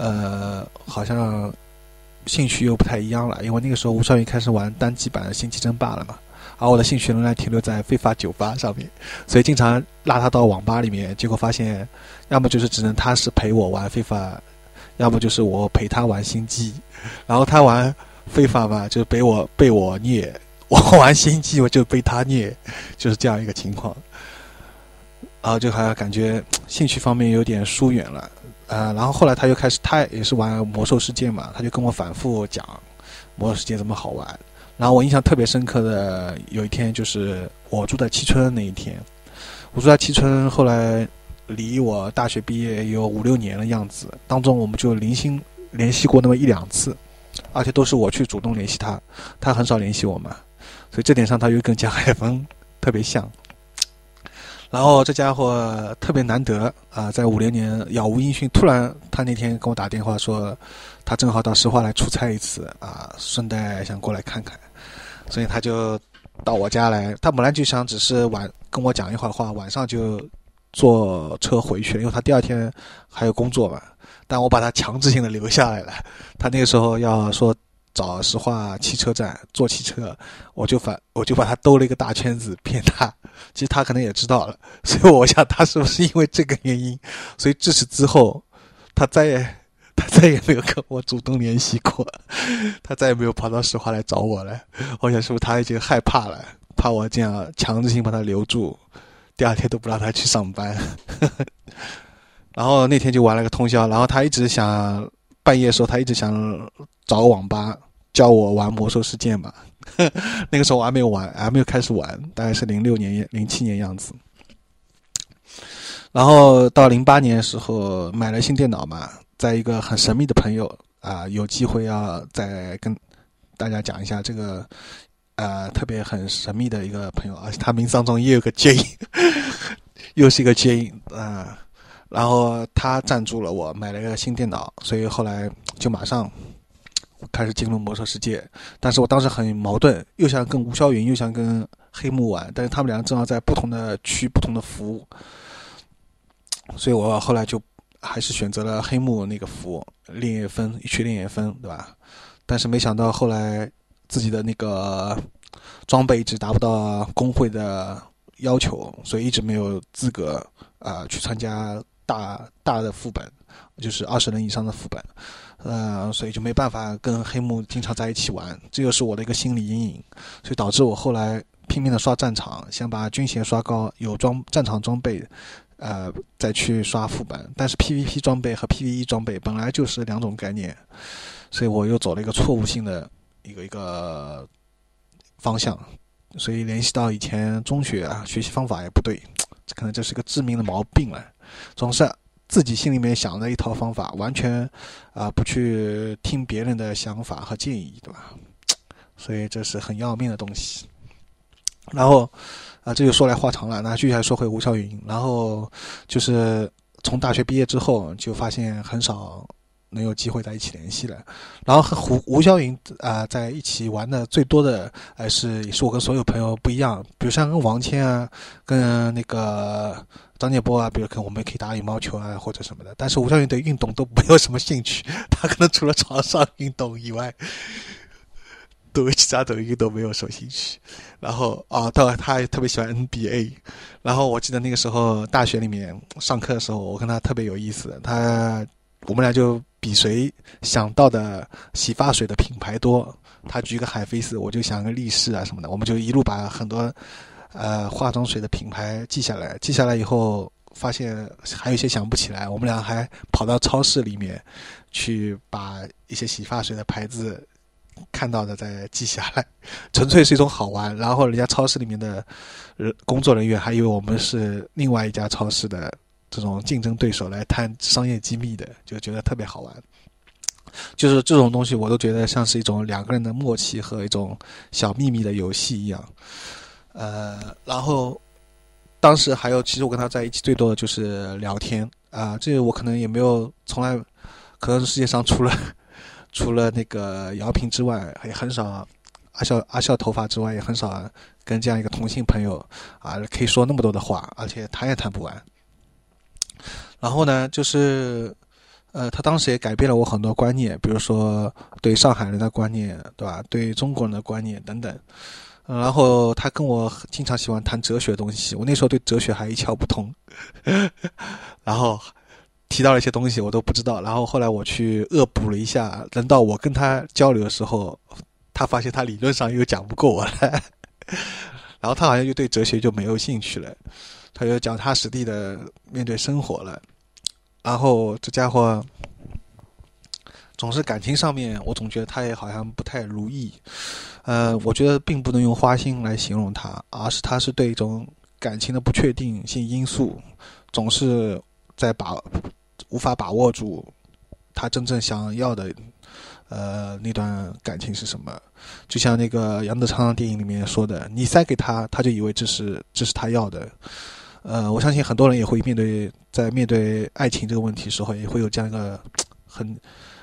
呃，好像兴趣又不太一样了，因为那个时候吴少云开始玩单机版的《星际争霸》了嘛，而我的兴趣仍然停留在非法酒吧上面，所以经常拉他到网吧里面，结果发现，要么就是只能他是陪我玩非法，要么就是我陪他玩星际，然后他玩非法嘛，就被我被我虐，我玩星际我就被他虐，就是这样一个情况，然后就还感觉兴趣方面有点疏远了。呃，然后后来他又开始，他也是玩魔兽世界嘛，他就跟我反复讲魔兽世界怎么好玩。然后我印象特别深刻的有一天，就是我住在七村那一天。我住在七村，后来离我大学毕业有五六年的样子，当中我们就零星联系过那么一两次，而且都是我去主动联系他，他很少联系我嘛，所以这点上他又跟江海峰 特别像。然后这家伙特别难得啊，在五零年杳无音讯。突然，他那天跟我打电话说，他正好到石化来出差一次啊，顺带想过来看看，所以他就到我家来。他本来就想只是晚跟我讲一会儿话，晚上就坐车回去了，因为他第二天还有工作嘛。但我把他强制性的留下来了。他那个时候要说。找石化汽车站坐汽车，我就反我就把他兜了一个大圈子骗他，其实他可能也知道了，所以我想他是不是因为这个原因，所以自此之后，他再也 他再也没有跟我主动联系过，他再也没有跑到石化来找我了。我想是不是他已经害怕了，怕我这样强制性把他留住，第二天都不让他去上班。然后那天就玩了个通宵，然后他一直想半夜的时候，他一直想找个网吧。教我玩魔兽世界嘛，那个时候我还没有玩，还没有开始玩，大概是零六年、零七年样子。然后到零八年的时候买了新电脑嘛，在一个很神秘的朋友啊，有机会要再跟大家讲一下这个呃特别很神秘的一个朋友，而且他名字当中也有个 J，又是一个 J 啊。然后他赞助了我买了一个新电脑，所以后来就马上。开始进入魔兽世界，但是我当时很矛盾，又想跟吴霄云，又想跟黑木玩，但是他们两个正好在不同的区、不同的服，所以我后来就还是选择了黑木那个服，炼液分一区炼液分，对吧？但是没想到后来自己的那个装备一直达不到工会的要求，所以一直没有资格啊去参加大大的副本，就是二十人以上的副本。呃，所以就没办法跟黑幕经常在一起玩，这就是我的一个心理阴影，所以导致我后来拼命的刷战场，想把军衔刷高，有装战场装备，呃，再去刷副本。但是 PVP 装备和 PVE 装备本来就是两种概念，所以我又走了一个错误性的一个一个方向，所以联系到以前中学啊，学习方法也不对，这 可能这是一个致命的毛病了，总是。自己心里面想的一套方法，完全啊不去听别人的想法和建议，对吧？所以这是很要命的东西。然后啊，这就说来话长了。那继续来说回吴晓云，然后就是从大学毕业之后，就发现很少能有机会在一起联系了。然后和胡吴霄云啊在一起玩的最多的，还是也是我跟所有朋友不一样，比如像跟王谦啊，跟那个。张建波啊，比如可能我们可以打羽毛球啊，或者什么的。但是吴晓云对运动都没有什么兴趣，他可能除了床上运动以外，对其他的运动没有什么兴趣。然后啊，他他还特别喜欢 NBA。然后我记得那个时候大学里面上课的时候，我跟他特别有意思。他我们俩就比谁想到的洗发水的品牌多。他举个海飞丝，我就想个力士啊什么的。我们就一路把很多。呃，化妆水的品牌记下来，记下来以后发现还有一些想不起来，我们俩还跑到超市里面去把一些洗发水的牌子看到的再记下来，纯粹是一种好玩。然后人家超市里面的工作人员还以为我们是另外一家超市的这种竞争对手来谈商业机密的，就觉得特别好玩。就是这种东西，我都觉得像是一种两个人的默契和一种小秘密的游戏一样。呃，然后当时还有，其实我跟他在一起最多的就是聊天啊。这个我可能也没有从来，可能是世界上除了 除了那个姚平之外，也很少阿笑阿笑头发之外，也很少跟这样一个同性朋友啊，可以说那么多的话，而且谈也谈不完。然后呢，就是呃，他当时也改变了我很多观念，比如说对上海人的观念，对吧？对中国人的观念等等。然后他跟我经常喜欢谈哲学东西，我那时候对哲学还一窍不通。然后提到了一些东西我都不知道，然后后来我去恶补了一下，等到我跟他交流的时候，他发现他理论上又讲不过我了。然后他好像就对哲学就没有兴趣了，他就脚踏实地的面对生活了。然后这家伙总是感情上面，我总觉得他也好像不太如意。呃，我觉得并不能用花心来形容他，而是他是对一种感情的不确定性因素，总是在把无法把握住他真正想要的。呃，那段感情是什么？就像那个杨德昌电影里面说的，你塞给他，他就以为这是这是他要的。呃，我相信很多人也会面对在面对爱情这个问题时候，也会有这样一个 很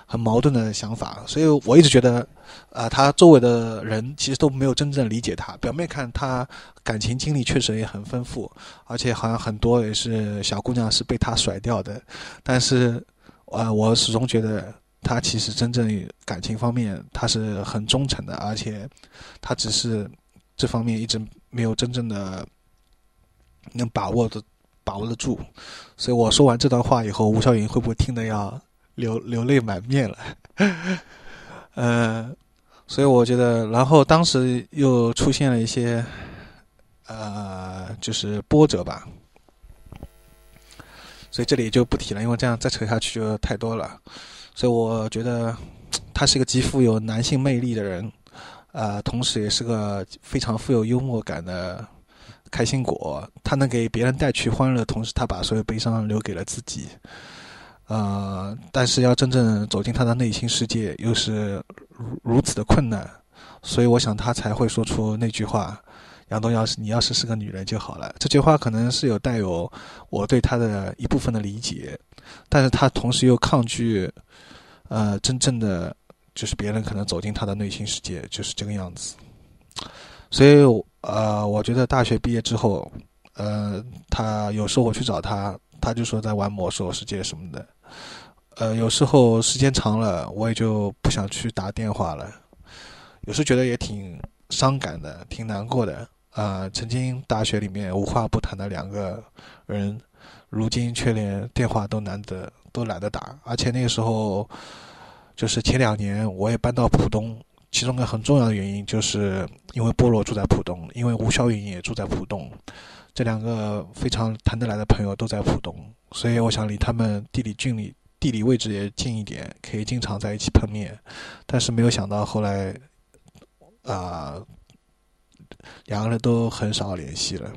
很矛盾的想法。所以我一直觉得，啊，他周围的人其实都没有真正理解他。表面看他感情经历确实也很丰富，而且好像很多也是小姑娘是被他甩掉的。但是，啊，我始终觉得。他其实真正感情方面他是很忠诚的，而且他只是这方面一直没有真正的能把握的把握得住。所以我说完这段话以后，吴晓云会不会听得要流流泪满面了？嗯，所以我觉得，然后当时又出现了一些呃，就是波折吧。所以这里就不提了，因为这样再扯下去就太多了。所以我觉得他是一个极富有男性魅力的人，呃，同时也是个非常富有幽默感的开心果。他能给别人带去欢乐，同时他把所有悲伤留给了自己。呃，但是要真正走进他的内心世界，又是如此的困难。所以我想他才会说出那句话：“杨东，要是你要是是个女人就好了。”这句话可能是有带有我对他的一部分的理解，但是他同时又抗拒。呃，真正的就是别人可能走进他的内心世界就是这个样子，所以呃，我觉得大学毕业之后，呃，他有时候我去找他，他就说在玩魔兽世界什么的，呃，有时候时间长了，我也就不想去打电话了，有时觉得也挺伤感的，挺难过的啊。曾经大学里面无话不谈的两个人，如今却连电话都难得。都懒得打，而且那个时候，就是前两年我也搬到浦东，其中一个很重要的原因就是因为菠萝住在浦东，因为吴小云也住在浦东，这两个非常谈得来的朋友都在浦东，所以我想离他们地理距离、地理位置也近一点，可以经常在一起碰面。但是没有想到后来，啊，两个人都很少联系了，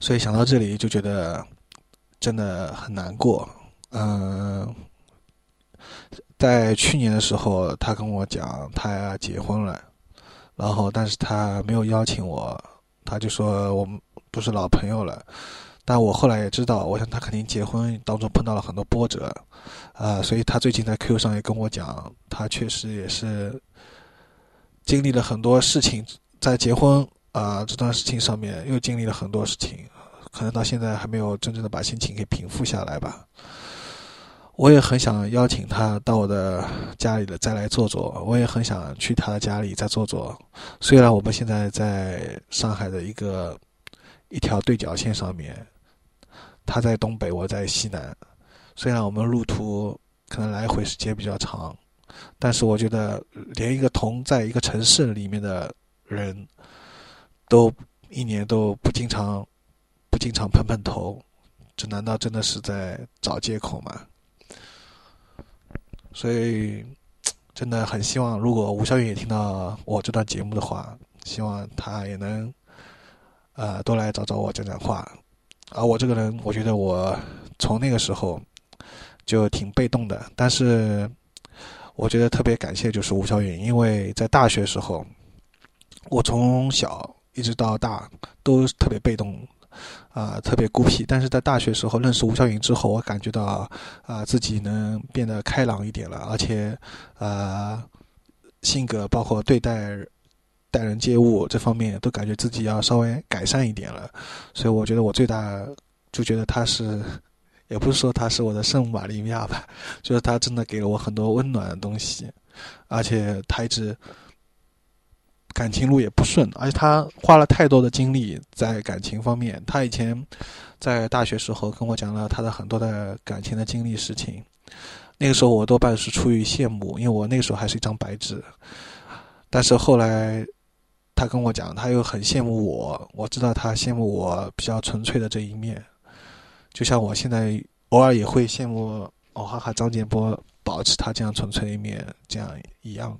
所以想到这里就觉得。真的很难过，嗯，在去年的时候，他跟我讲他结婚了，然后但是他没有邀请我，他就说我们不是老朋友了。但我后来也知道，我想他肯定结婚当中碰到了很多波折，啊，所以他最近在 Q 上也跟我讲，他确实也是经历了很多事情，在结婚啊这段事情上面又经历了很多事情。可能到现在还没有真正的把心情给平复下来吧。我也很想邀请他到我的家里的再来坐坐，我也很想去他的家里再坐坐。虽然我们现在在上海的一个一条对角线上面，他在东北，我在西南。虽然我们路途可能来回时间比较长，但是我觉得连一个同在一个城市里面的人都一年都不经常不。经常碰碰头，这难道真的是在找借口吗？所以，真的很希望，如果吴小云也听到我这段节目的话，希望他也能，呃，多来找找我讲讲话。而我这个人，我觉得我从那个时候就挺被动的，但是我觉得特别感谢就是吴小云，因为在大学时候，我从小一直到大都特别被动。啊，特别孤僻，但是在大学时候认识吴晓云之后，我感觉到啊，自己能变得开朗一点了，而且，呃，性格包括对待待人接物这方面，都感觉自己要稍微改善一点了。所以我觉得我最大就觉得他是也不是说她是我的圣母玛利亚吧，就是她真的给了我很多温暖的东西，而且她一直感情路也不顺，而且她花了太多的精力在感情方面。她以前在大学时候跟我讲了她的很多的感情的经历事情，那个时候我多半是出于羡慕，因为我那个时候还是一张白纸。但是后来她跟我讲，她又很羡慕我，我知道她羡慕我比较纯粹的这一面。就像我现在偶尔也会羡慕哦，哈哈，张建波保持他这样纯粹的一面，这样一样。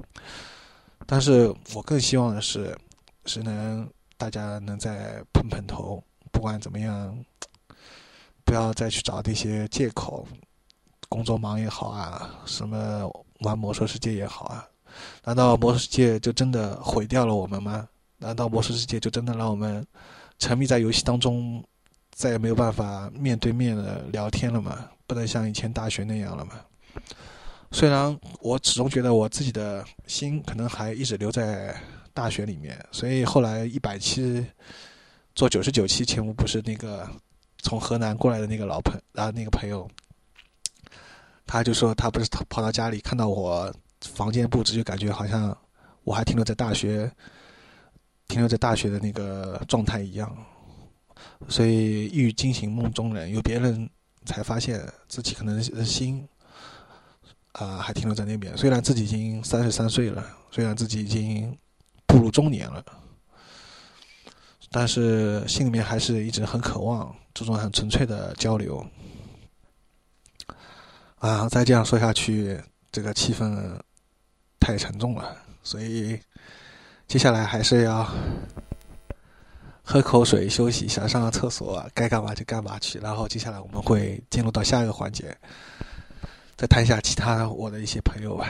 但是我更希望的是，是能大家能再碰碰头，不管怎么样，不要再去找那些借口，工作忙也好啊，什么玩魔兽世界也好啊，难道魔兽世界就真的毁掉了我们吗？难道魔兽世界就真的让我们沉迷在游戏当中？再也没有办法面对面的聊天了吗？不能像以前大学那样了吗？虽然我始终觉得我自己的心可能还一直留在大学里面，所以后来一百期做九十九期节目，不是那个从河南过来的那个老朋啊那个朋友，他就说他不是跑到家里看到我房间布置，就感觉好像我还停留在大学，停留在大学的那个状态一样。所以，一语惊醒梦中人，有别人才发现自己可能心啊还停留在那边。虽然自己已经三十三岁了，虽然自己已经步入中年了，但是心里面还是一直很渴望这种很纯粹的交流。啊，再这样说下去，这个气氛太沉重了，所以接下来还是要。喝口水，休息一下，上个厕所，该干嘛就干嘛去。然后接下来我们会进入到下一个环节，再谈一下其他我的一些朋友吧。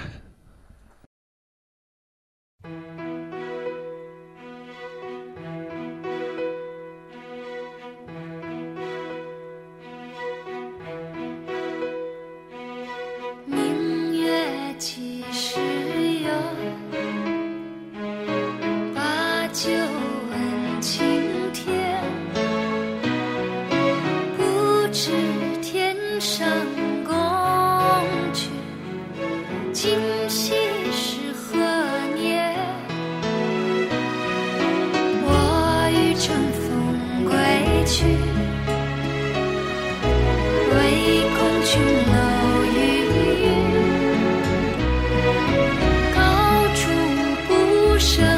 生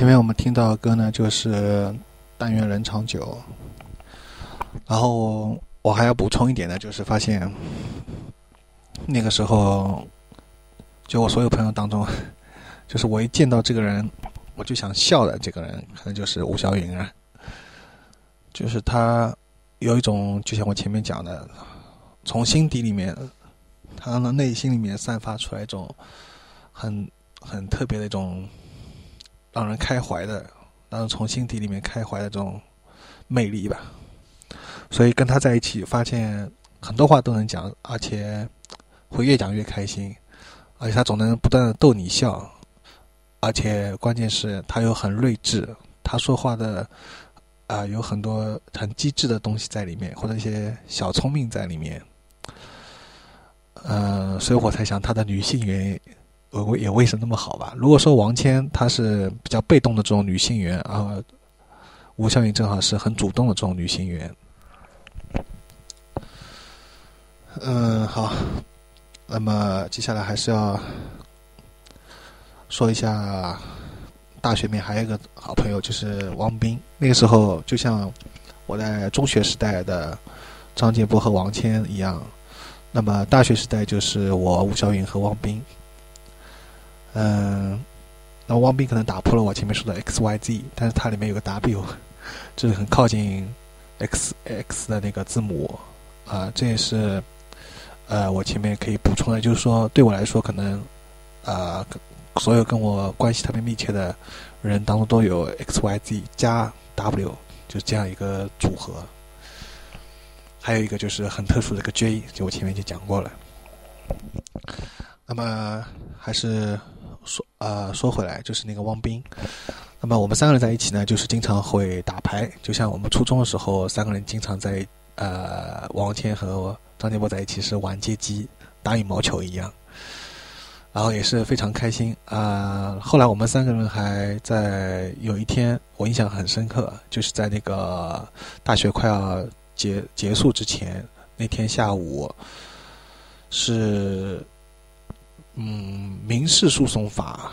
前面我们听到的歌呢，就是《但愿人长久》。然后我还要补充一点呢，就是发现那个时候，就我所有朋友当中，就是我一见到这个人，我就想笑的这个人，可能就是吴晓云啊。就是他有一种，就像我前面讲的，从心底里面，他的内心里面散发出来一种很很特别的一种。让人开怀的，让人从心底里面开怀的这种魅力吧。所以跟他在一起，发现很多话都能讲，而且会越讲越开心，而且他总能不断的逗你笑，而且关键是他又很睿智，他说话的啊有很多很机智的东西在里面，或者一些小聪明在里面。嗯，所以我才想他的女性缘。我也为什么那么好吧？如果说王谦她是比较被动的这种女性缘啊，吴小云正好是很主动的这种女性缘。嗯，好，那么接下来还是要说一下大学里面还有一个好朋友，就是王斌。那个时候就像我在中学时代的张建波和王谦一样，那么大学时代就是我吴小云和王斌。嗯，那汪斌可能打破了我前面说的 X Y Z，但是它里面有个 W，就是很靠近 X X 的那个字母啊，这也是呃我前面可以补充的，就是说对我来说，可能啊所有跟我关系特别密切的人当中都有 X Y Z 加 W，就是这样一个组合。还有一个就是很特殊的一个 J，就我前面就讲过了。那么还是。说呃，说回来，就是那个汪斌。那么我们三个人在一起呢，就是经常会打牌，就像我们初中的时候，三个人经常在呃，王谦和张建波在一起是玩街机、打羽毛球一样，然后也是非常开心啊。后来我们三个人还在有一天，我印象很深刻，就是在那个大学快要结结束之前那天下午是。嗯，民事诉讼法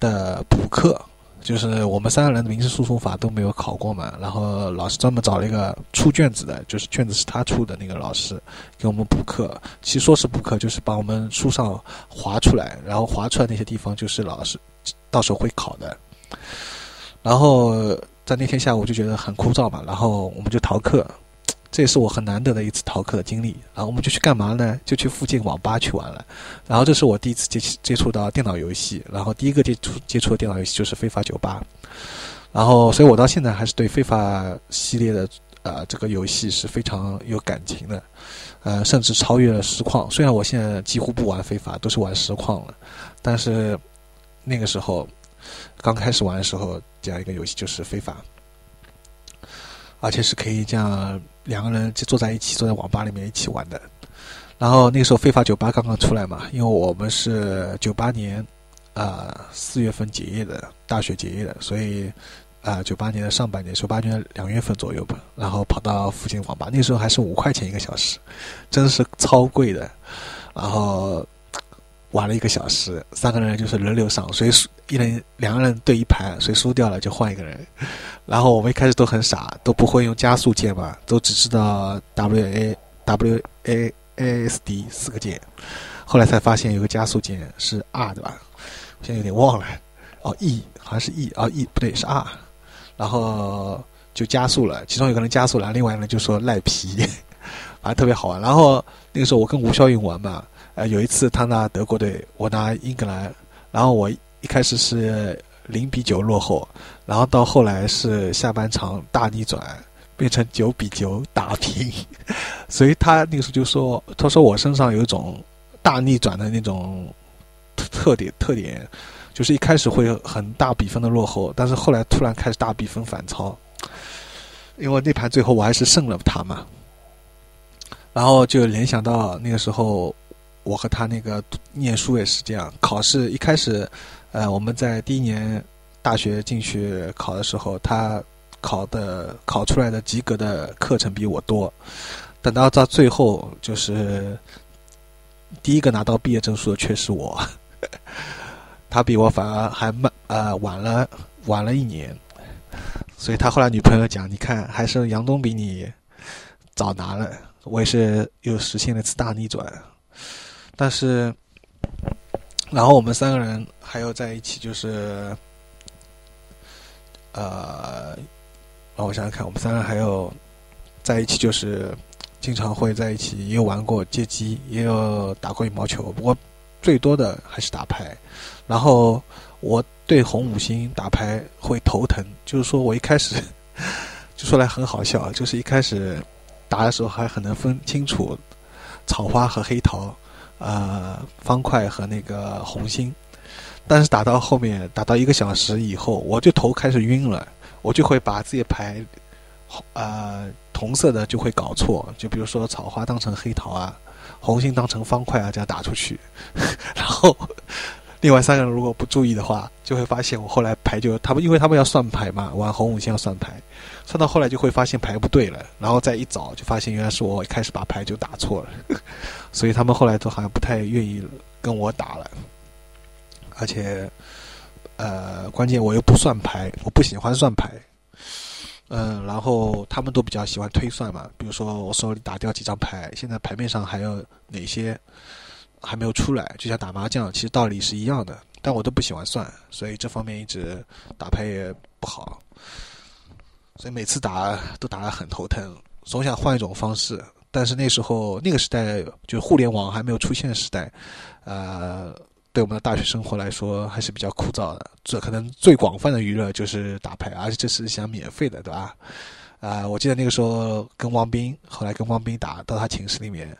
的补课，就是我们三个人的民事诉讼法都没有考过嘛，然后老师专门找了一个出卷子的，就是卷子是他出的那个老师给我们补课。其实说是补课，就是把我们书上划出来，然后划出来那些地方就是老师到时候会考的。然后在那天下午就觉得很枯燥嘛，然后我们就逃课。这也是我很难得的一次逃课的经历。然后我们就去干嘛呢？就去附近网吧去玩了。然后这是我第一次接接触到电脑游戏。然后第一个接触接触的电脑游戏就是《非法酒吧》。然后，所以我到现在还是对《非法》系列的呃这个游戏是非常有感情的。呃，甚至超越了实况。虽然我现在几乎不玩《非法》，都是玩实况了，但是那个时候刚开始玩的时候，这样一个游戏就是《非法》。而且是可以这样两个人就坐在一起，坐在网吧里面一起玩的。然后那个时候非法酒吧刚刚出来嘛，因为我们是九八年啊四月份结业的，大学结业的，所以啊九八年的上半年，九八年的两月份左右吧，然后跑到附近网吧，那时候还是五块钱一个小时，真是超贵的。然后。玩了一个小时，三个人就是轮流上，谁输一人两个人对一盘，谁输掉了就换一个人。然后我们一开始都很傻，都不会用加速键嘛，都只知道 W A W A A S D 四个键。后来才发现有个加速键是 R 对吧？我现在有点忘了。哦，E 好像是 E 啊 E 不对是 R，然后就加速了。其中有个人加速了，另外一个人就说赖皮，反正特别好玩。然后那个时候我跟吴肖云玩嘛。呃，有一次他拿德国队，我拿英格兰，然后我一开始是零比九落后，然后到后来是下半场大逆转，变成九比九打平，所以他那个时候就说，他说我身上有一种大逆转的那种特点特点，就是一开始会很大比分的落后，但是后来突然开始大比分反超，因为那盘最后我还是胜了他嘛，然后就联想到那个时候我和他那个念书也是这样，考试一开始，呃，我们在第一年大学进去考的时候，他。考的考出来的及格的课程比我多，等到到最后，就是第一个拿到毕业证书的却是我，他比我反而还慢，呃，晚了晚了一年，所以他后来女朋友讲，你看还是杨东比你早拿了，我也是又实现了一次大逆转，但是，然后我们三个人还要在一起，就是呃。让我想想看，我们三个还有在一起，就是经常会在一起，也有玩过街机，也有打过羽毛球。不过最多的还是打牌。然后我对红五星打牌会头疼，就是说我一开始 就说来很好笑，就是一开始打的时候还很能分清楚草花和黑桃，呃，方块和那个红心。但是打到后面，打到一个小时以后，我就头开始晕了。我就会把自己牌，呃，同色的就会搞错，就比如说草花当成黑桃啊，红心当成方块啊，这样打出去。然后另外三个人如果不注意的话，就会发现我后来牌就他们，因为他们要算牌嘛，玩红五星要算牌，算到后来就会发现牌不对了，然后再一找就发现原来是我一开始把牌就打错了，所以他们后来都好像不太愿意跟我打了，而且。呃，关键我又不算牌，我不喜欢算牌。嗯，然后他们都比较喜欢推算嘛，比如说我手里打掉几张牌，现在牌面上还有哪些还没有出来，就像打麻将，其实道理是一样的，但我都不喜欢算，所以这方面一直打牌也不好，所以每次打都打得很头疼，总想换一种方式，但是那时候那个时代就互联网还没有出现的时代，呃。对我们的大学生活来说还是比较枯燥的，这可能最广泛的娱乐就是打牌，而且这是想免费的，对吧？啊，我记得那个时候跟汪斌，后来跟汪斌打到他寝室里面，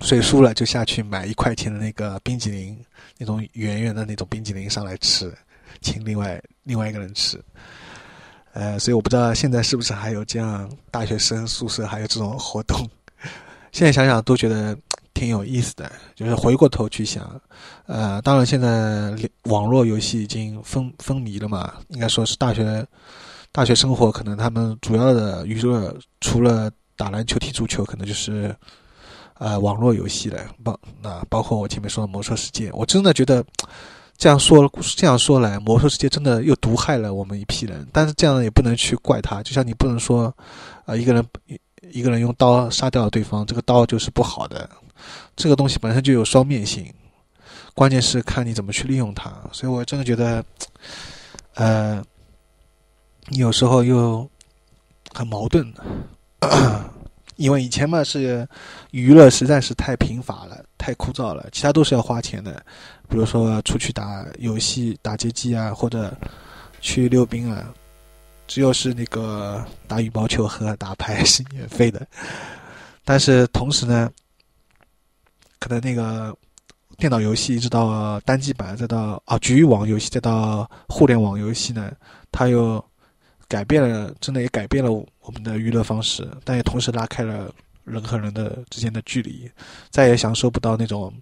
谁输了就下去买一块钱的那个冰激凌，那种圆圆的那种冰激凌上来吃，请另外另外一个人吃。呃，所以我不知道现在是不是还有这样大学生宿舍还有这种活动，现在想想都觉得。挺有意思的，就是回过头去想，呃，当然现在网络游戏已经风风靡了嘛，应该说是大学大学生活可能他们主要的娱乐除了打篮球、踢足球，可能就是呃网络游戏了。包那包括我前面说的魔兽世界，我真的觉得这样说这样说来，魔兽世界真的又毒害了我们一批人。但是这样也不能去怪他，就像你不能说啊一个人一个人用刀杀掉了对方，这个刀就是不好的。这个东西本身就有双面性，关键是看你怎么去利用它。所以我真的觉得，呃，有时候又很矛盾，因为以前嘛是娱乐实在是太贫乏了，太枯燥了，其他都是要花钱的，比如说出去打游戏、打街机啊，或者去溜冰啊，只有是那个打羽毛球和打牌是免费的，但是同时呢。可能那个电脑游戏一直到单机版，再到啊局域网游戏，再到互联网游戏呢，它又改变了，真的也改变了我们的娱乐方式，但也同时拉开了人和人的之间的距离，再也享受不到那种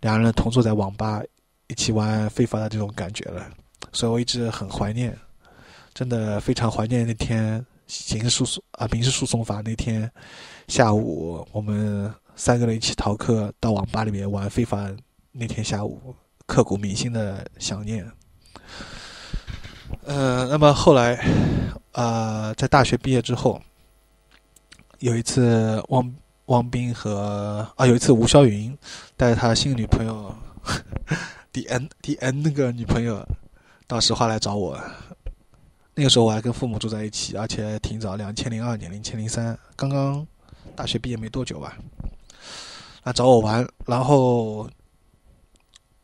两人同坐在网吧一起玩非法的这种感觉了。所以我一直很怀念，真的非常怀念那天刑事诉讼啊民事诉讼法那天下午我们。三个人一起逃课到网吧里面玩非法，那天下午刻骨铭心的想念。呃，那么后来，呃，在大学毕业之后，有一次汪汪斌和啊，有一次吴霄云带着他新女朋友 D N D N 那个女朋友到石化来找我。那个时候我还跟父母住在一起，而且挺早，两千零二年、两千零三，刚刚大学毕业没多久吧。来找我玩，然后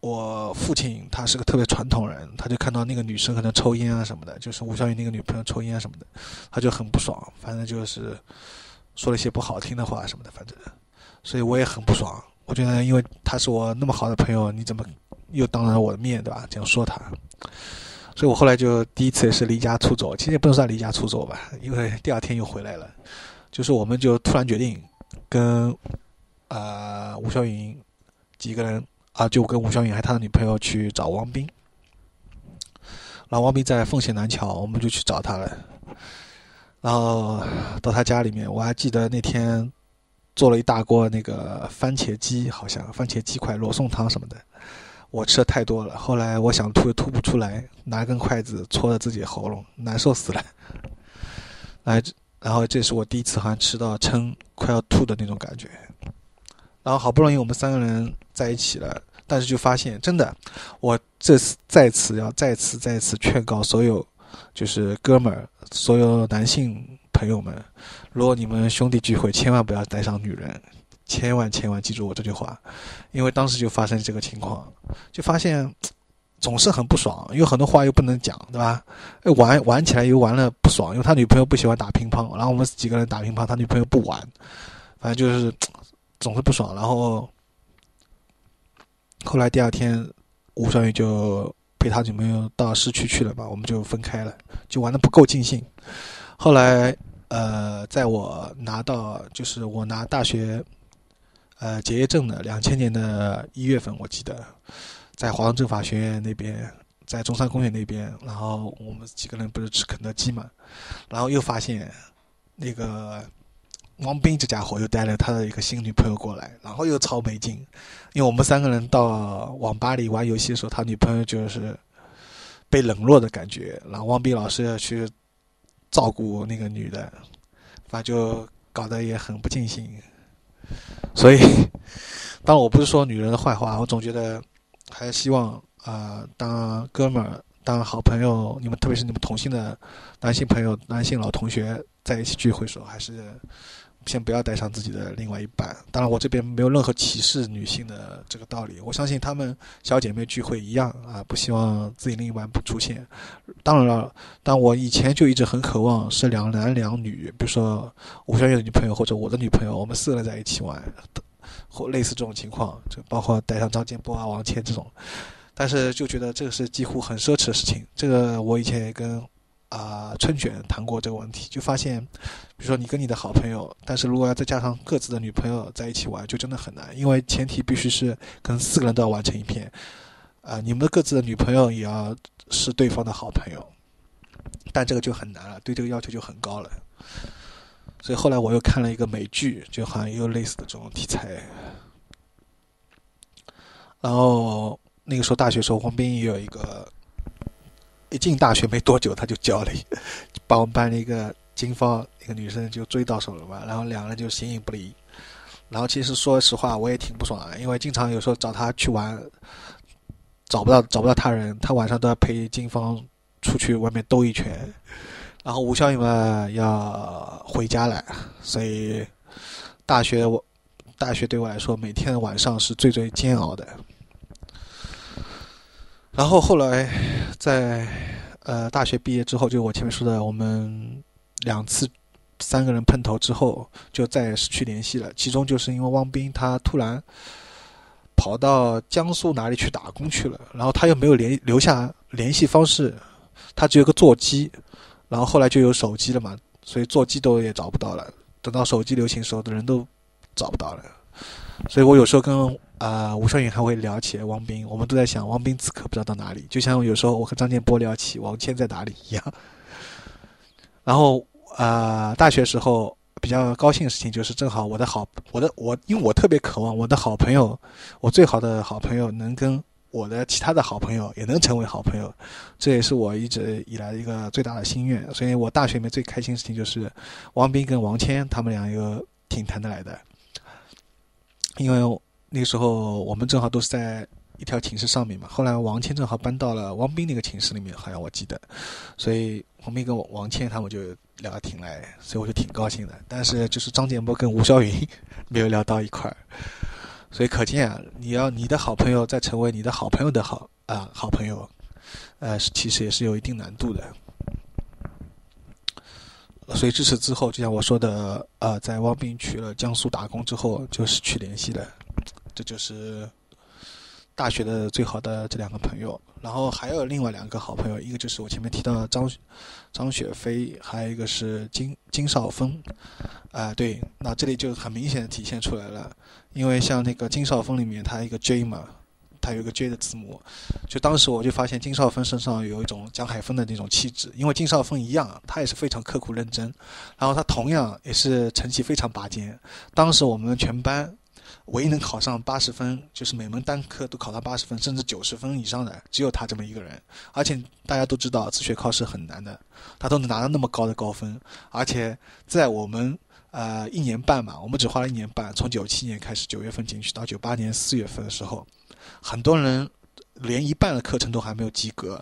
我父亲他是个特别传统人，他就看到那个女生可能抽烟啊什么的，就是吴小雨那个女朋友抽烟啊什么的，他就很不爽，反正就是说了一些不好听的话什么的，反正，所以我也很不爽。我觉得，因为他是我那么好的朋友，你怎么又当着我的面对吧？这样说他，所以我后来就第一次也是离家出走，其实也不能算离家出走吧，因为第二天又回来了，就是我们就突然决定跟啊吴小云几个人。啊，就跟吴小颖还他的女朋友去找王斌，然后王斌在奉贤南桥，我们就去找他了。然后到他家里面，我还记得那天做了一大锅那个番茄鸡，好像番茄鸡块、罗宋汤什么的。我吃的太多了，后来我想吐又吐不出来，拿根筷子戳着自己喉咙，难受死了。来，然后这是我第一次好像吃到撑快要吐的那种感觉。然后好不容易我们三个人在一起了，但是就发现真的，我这次再次要再次再次劝告所有，就是哥们儿，所有男性朋友们，如果你们兄弟聚会，千万不要带上女人，千万千万记住我这句话，因为当时就发生这个情况，就发现总是很不爽，有很多话又不能讲，对吧？玩玩起来又玩了不爽，因为他女朋友不喜欢打乒乓，然后我们几个人打乒乓，他女朋友不玩，反正就是。总是不爽，然后后来第二天，吴小雨就陪他女朋友到市区去了嘛，我们就分开了，就玩的不够尽兴。后来，呃，在我拿到就是我拿大学呃结业证的两千年的一月份，我记得在华东政法学院那边，在中山公园那边，然后我们几个人不是吃肯德基嘛，然后又发现那个。王斌这家伙又带了他的一个新女朋友过来，然后又超没劲，因为我们三个人到网吧里玩游戏的时候，他女朋友就是被冷落的感觉，然后王斌老师要去照顾那个女的，反正就搞得也很不尽兴。所以，当然我不是说女人的坏话，我总觉得还是希望啊，当哥们儿、当好朋友，你们特别是你们同性的男性朋友、男性老同学在一起聚会的时候，还是。先不要带上自己的另外一半。当然，我这边没有任何歧视女性的这个道理。我相信她们小姐妹聚会一样啊，不希望自己另一半不出现。当然了，但我以前就一直很渴望是两男两女，比如说吴小月的女朋友或者我的女朋友，我们四个人在一起玩，或类似这种情况，就包括带上张建波啊、王谦这种。但是就觉得这个是几乎很奢侈的事情。这个我以前也跟。啊，春卷谈过这个问题，就发现，比如说你跟你的好朋友，但是如果要再加上各自的女朋友在一起玩，就真的很难，因为前提必须是跟四个人都要玩成一片，啊，你们各自的女朋友也要是对方的好朋友，但这个就很难了，对这个要求就很高了。所以后来我又看了一个美剧，就好像也有类似的这种题材。然后那个时候大学时候，黄斌也有一个。一进大学没多久，他就交了，把我们班的一个金方一个女生就追到手了嘛，然后两个人就形影不离。然后其实说实话，我也挺不爽的，因为经常有时候找他去玩，找不到找不到他人，他晚上都要陪金方出去外面兜一圈。然后吴小雨嘛要回家了，所以大学我大学对我来说每天晚上是最最煎熬的。然后后来，在呃大学毕业之后，就我前面说的，我们两次三个人碰头之后，就再也失去联系了。其中就是因为汪斌他突然跑到江苏哪里去打工去了，然后他又没有联留下联系方式，他只有个座机，然后后来就有手机了嘛，所以座机都也找不到了。等到手机流行时候，的人都找不到了。所以我有时候跟啊吴双云还会聊起王斌，我们都在想王斌此刻不知道到哪里，就像有时候我和张建波聊起王谦在哪里一样。然后啊，大学时候比较高兴的事情就是，正好我的好我的我，因为我特别渴望我的好朋友，我最好的好朋友能跟我的其他的好朋友也能成为好朋友，这也是我一直以来的一个最大的心愿。所以我大学里面最开心的事情就是王斌跟王谦他们俩又挺谈得来的。因为那个时候我们正好都是在一条寝室上面嘛，后来王谦正好搬到了王斌那个寝室里面，好像我记得，所以王斌跟王谦他们就聊得挺来，所以我就挺高兴的。但是就是张建波跟吴霄云 没有聊到一块儿，所以可见啊，你要你的好朋友再成为你的好朋友的好啊、好朋友，呃，其实也是有一定难度的。所以自此之后，就像我说的，呃，在汪斌去了江苏打工之后，就失去联系了。这就是大学的最好的这两个朋友。然后还有另外两个好朋友，一个就是我前面提到的张张雪飞，还有一个是金金少峰。啊、对，那这里就很明显的体现出来了，因为像那个金少峰里面，他一个 J 嘛，他有一个 J 的字母，就当时我就发现金少峰身上有一种江海峰的那种气质，因为金少峰一样，他也是非常刻苦认真，然后他同样也是成绩非常拔尖。当时我们全班唯一能考上八十分，就是每门单科都考到八十分，甚至九十分以上的，只有他这么一个人。而且大家都知道自学考试很难的，他都能拿到那么高的高分，而且在我们。呃，一年半嘛，我们只花了一年半，从九七年开始九月份进去，到九八年四月份的时候，很多人连一半的课程都还没有及格。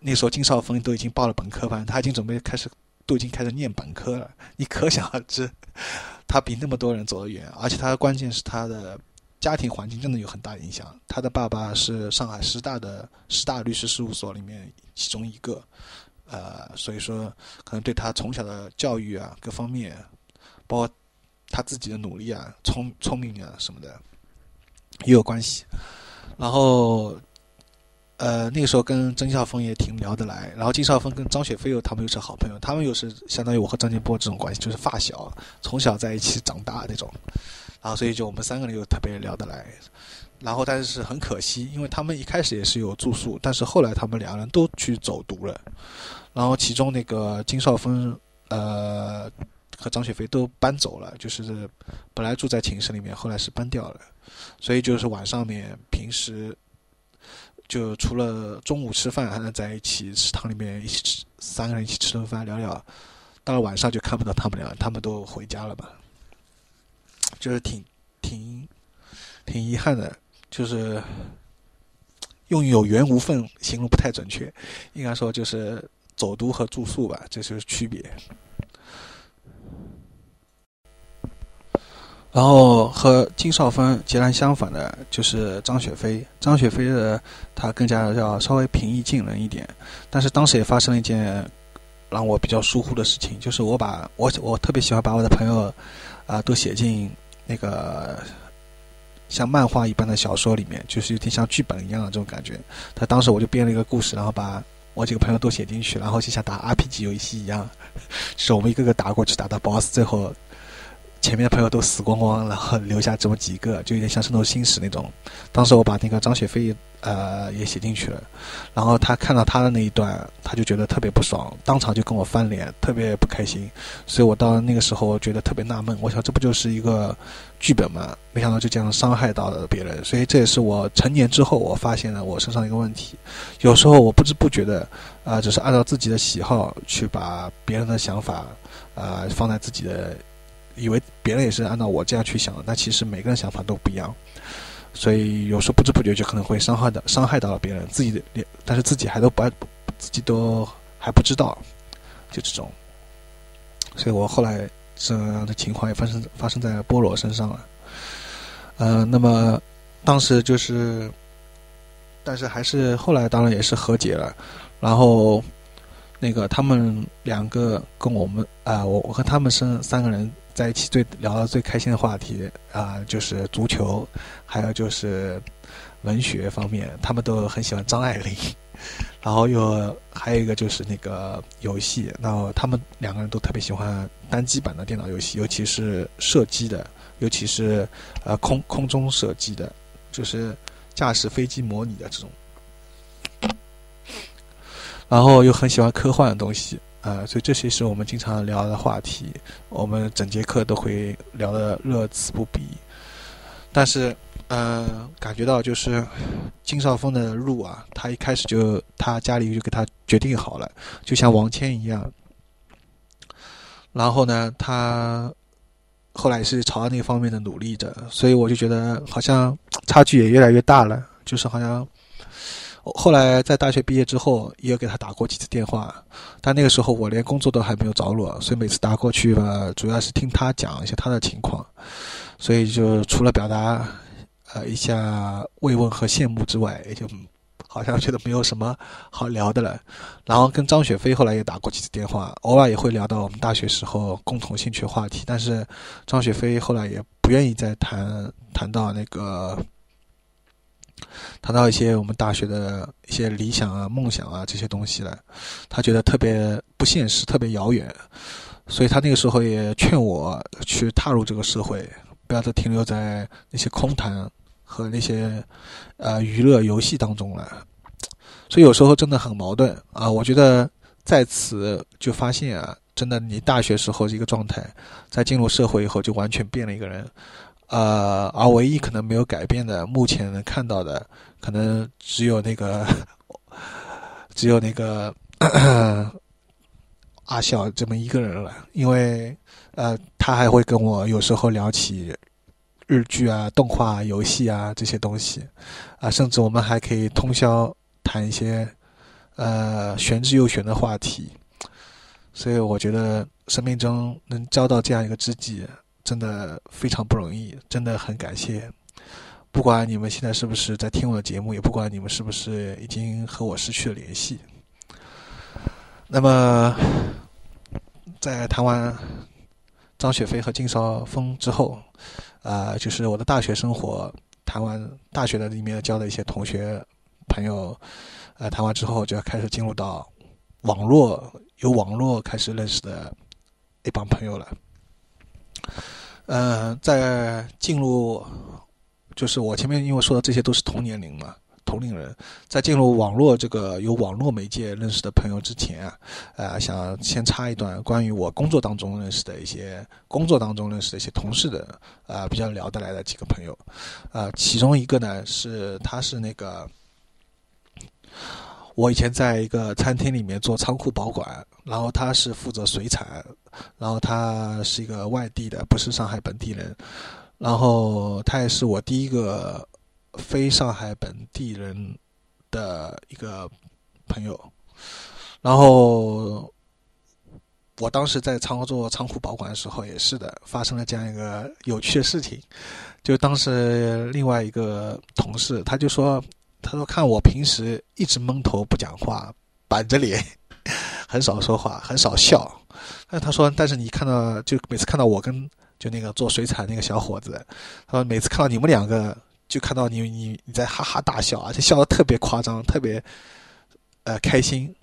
那时候金少峰都已经报了本科班，他已经准备开始，都已经开始念本科了。你可想而知，他比那么多人走得远，而且他的关键是他的家庭环境真的有很大影响。他的爸爸是上海师大的师大律师事务所里面其中一个，呃，所以说可能对他从小的教育啊各方面。包括他自己的努力啊、聪聪明啊什么的也有关系。然后，呃，那个时候跟曾孝峰也挺聊得来。然后金少峰跟张雪飞又他们又是好朋友，他们又是相当于我和张建波这种关系，就是发小，从小在一起长大那种。然后所以就我们三个人又特别聊得来。然后但是很可惜，因为他们一开始也是有住宿，但是后来他们两个人都去走读了。然后其中那个金少峰，呃。和张雪飞都搬走了，就是本来住在寝室里面，后来是搬掉了，所以就是晚上面平时就除了中午吃饭还能在一起食堂里面一起吃，三个人一起吃顿饭聊聊，到了晚上就看不到他们俩，他们都回家了吧，就是挺挺挺遗憾的，就是用有缘无分形容不太准确，应该说就是走读和住宿吧，这就是区别。然后和金少芬截然相反的，就是张雪飞。张雪飞的他更加要稍微平易近人一点，但是当时也发生了一件让我比较疏忽的事情，就是我把我我特别喜欢把我的朋友啊、都写进那个像漫画一般的小说里面，就是有点像剧本一样的这种感觉。他当时我就编了一个故事，然后把我几个朋友都写进去，然后就像打 RPG 游戏一样，就是我们一个个打过去，打到 BOSS，最后。前面的朋友都死光光，然后留下这么几个，就有点像《圣斗星矢》那种。当时我把那个张雪飞呃也写进去了，然后他看到他的那一段，他就觉得特别不爽，当场就跟我翻脸，特别不开心。所以我到那个时候觉得特别纳闷，我想这不就是一个剧本吗？没想到就这样伤害到了别人。所以这也是我成年之后我发现了我身上一个问题，有时候我不知不觉的啊、只是按照自己的喜好去把别人的想法啊、放在自己的。以为别人也是按照我这样去想的，但其实每个人想法都不一样，所以有时候不知不觉就可能会伤害到伤害到了别人，自己的，但是自己还都不爱，自己都还不知道，就这种，所以我后来这样的情况也发生发生在菠萝身上了，呃，那么当时就是，但是还是后来当然也是和解了，然后。那个他们两个跟我们啊、我我和他们是三个人在一起最聊的最开心的话题啊、就是足球，还有就是文学方面，他们都很喜欢张爱玲，然后又还有一个就是那个游戏，然后他们两个人都特别喜欢单机版的电脑游戏，尤其是射击的，尤其是呃空空中射击的，就是驾驶飞机模拟的这种。然后又很喜欢科幻的东西，啊，所以这些是我们经常聊的话题，我们整节课都会聊的乐此不疲。但是，呃，感觉到就是金少峰的路啊，他一开始就他家里就给他决定好了，就像王谦一样。然后呢，他后来是朝那方面的努力着，所以我就觉得好像差距也越来越大了，就是好像。后来在大学毕业之后，也有给他打过几次电话，但那个时候我连工作都还没有着落，所以每次打过去吧，主要是听他讲一些他的情况，所以就除了表达，呃一下慰问和羡慕之外，也就好像觉得没有什么好聊的了。然后跟张雪飞后来也打过几次电话，偶尔也会聊到我们大学时候共同兴趣话题，但是张雪飞后来也不愿意再谈谈到那个。谈到一些我们大学的一些理想啊、梦想啊这些东西了，他觉得特别不现实、特别遥远，所以他那个时候也劝我去踏入这个社会，不要再停留在那些空谈和那些呃娱乐游戏当中了。所以有时候真的很矛盾啊！我觉得在此就发现啊，真的你大学时候一个状态，在进入社会以后就完全变了一个人。呃，而唯一可能没有改变的，目前能看到的，可能只有那个，只有那个阿笑这么一个人了。因为，呃，他还会跟我有时候聊起日剧啊、动画、游戏啊这些东西，啊，甚至我们还可以通宵谈一些呃玄之又玄的话题。所以，我觉得生命中能交到这样一个知己。真的非常不容易，真的很感谢。不管你们现在是不是在听我的节目，也不管你们是不是已经和我失去了联系。那么，在谈完张雪飞和金少峰之后，啊，就是我的大学生活，谈完大学的里面交的一些同学朋友，呃，谈完之后就要开始进入到网络，由网络开始认识的一帮朋友了。嗯，在进入，就是我前面因为说的这些都是同年龄嘛，同龄人，在进入网络这个有网络媒介认识的朋友之前啊，呃，想先插一段关于我工作当中认识的一些工作当中认识的一些同事的，呃，比较聊得来的几个朋友，呃，其中一个呢是他是那个。我以前在一个餐厅里面做仓库保管，然后他是负责水产，然后他是一个外地的，不是上海本地人，然后他也是我第一个非上海本地人的一个朋友，然后我当时在仓库做仓库保管的时候也是的，发生了这样一个有趣的事情，就当时另外一个同事他就说。他说：“看我平时一直闷头不讲话，板着脸，很少说话，很少笑。但他说，但是你看到，就每次看到我跟就那个做水产那个小伙子，他说每次看到你们两个，就看到你你你在哈哈大笑，而且笑得特别夸张，特别呃开心。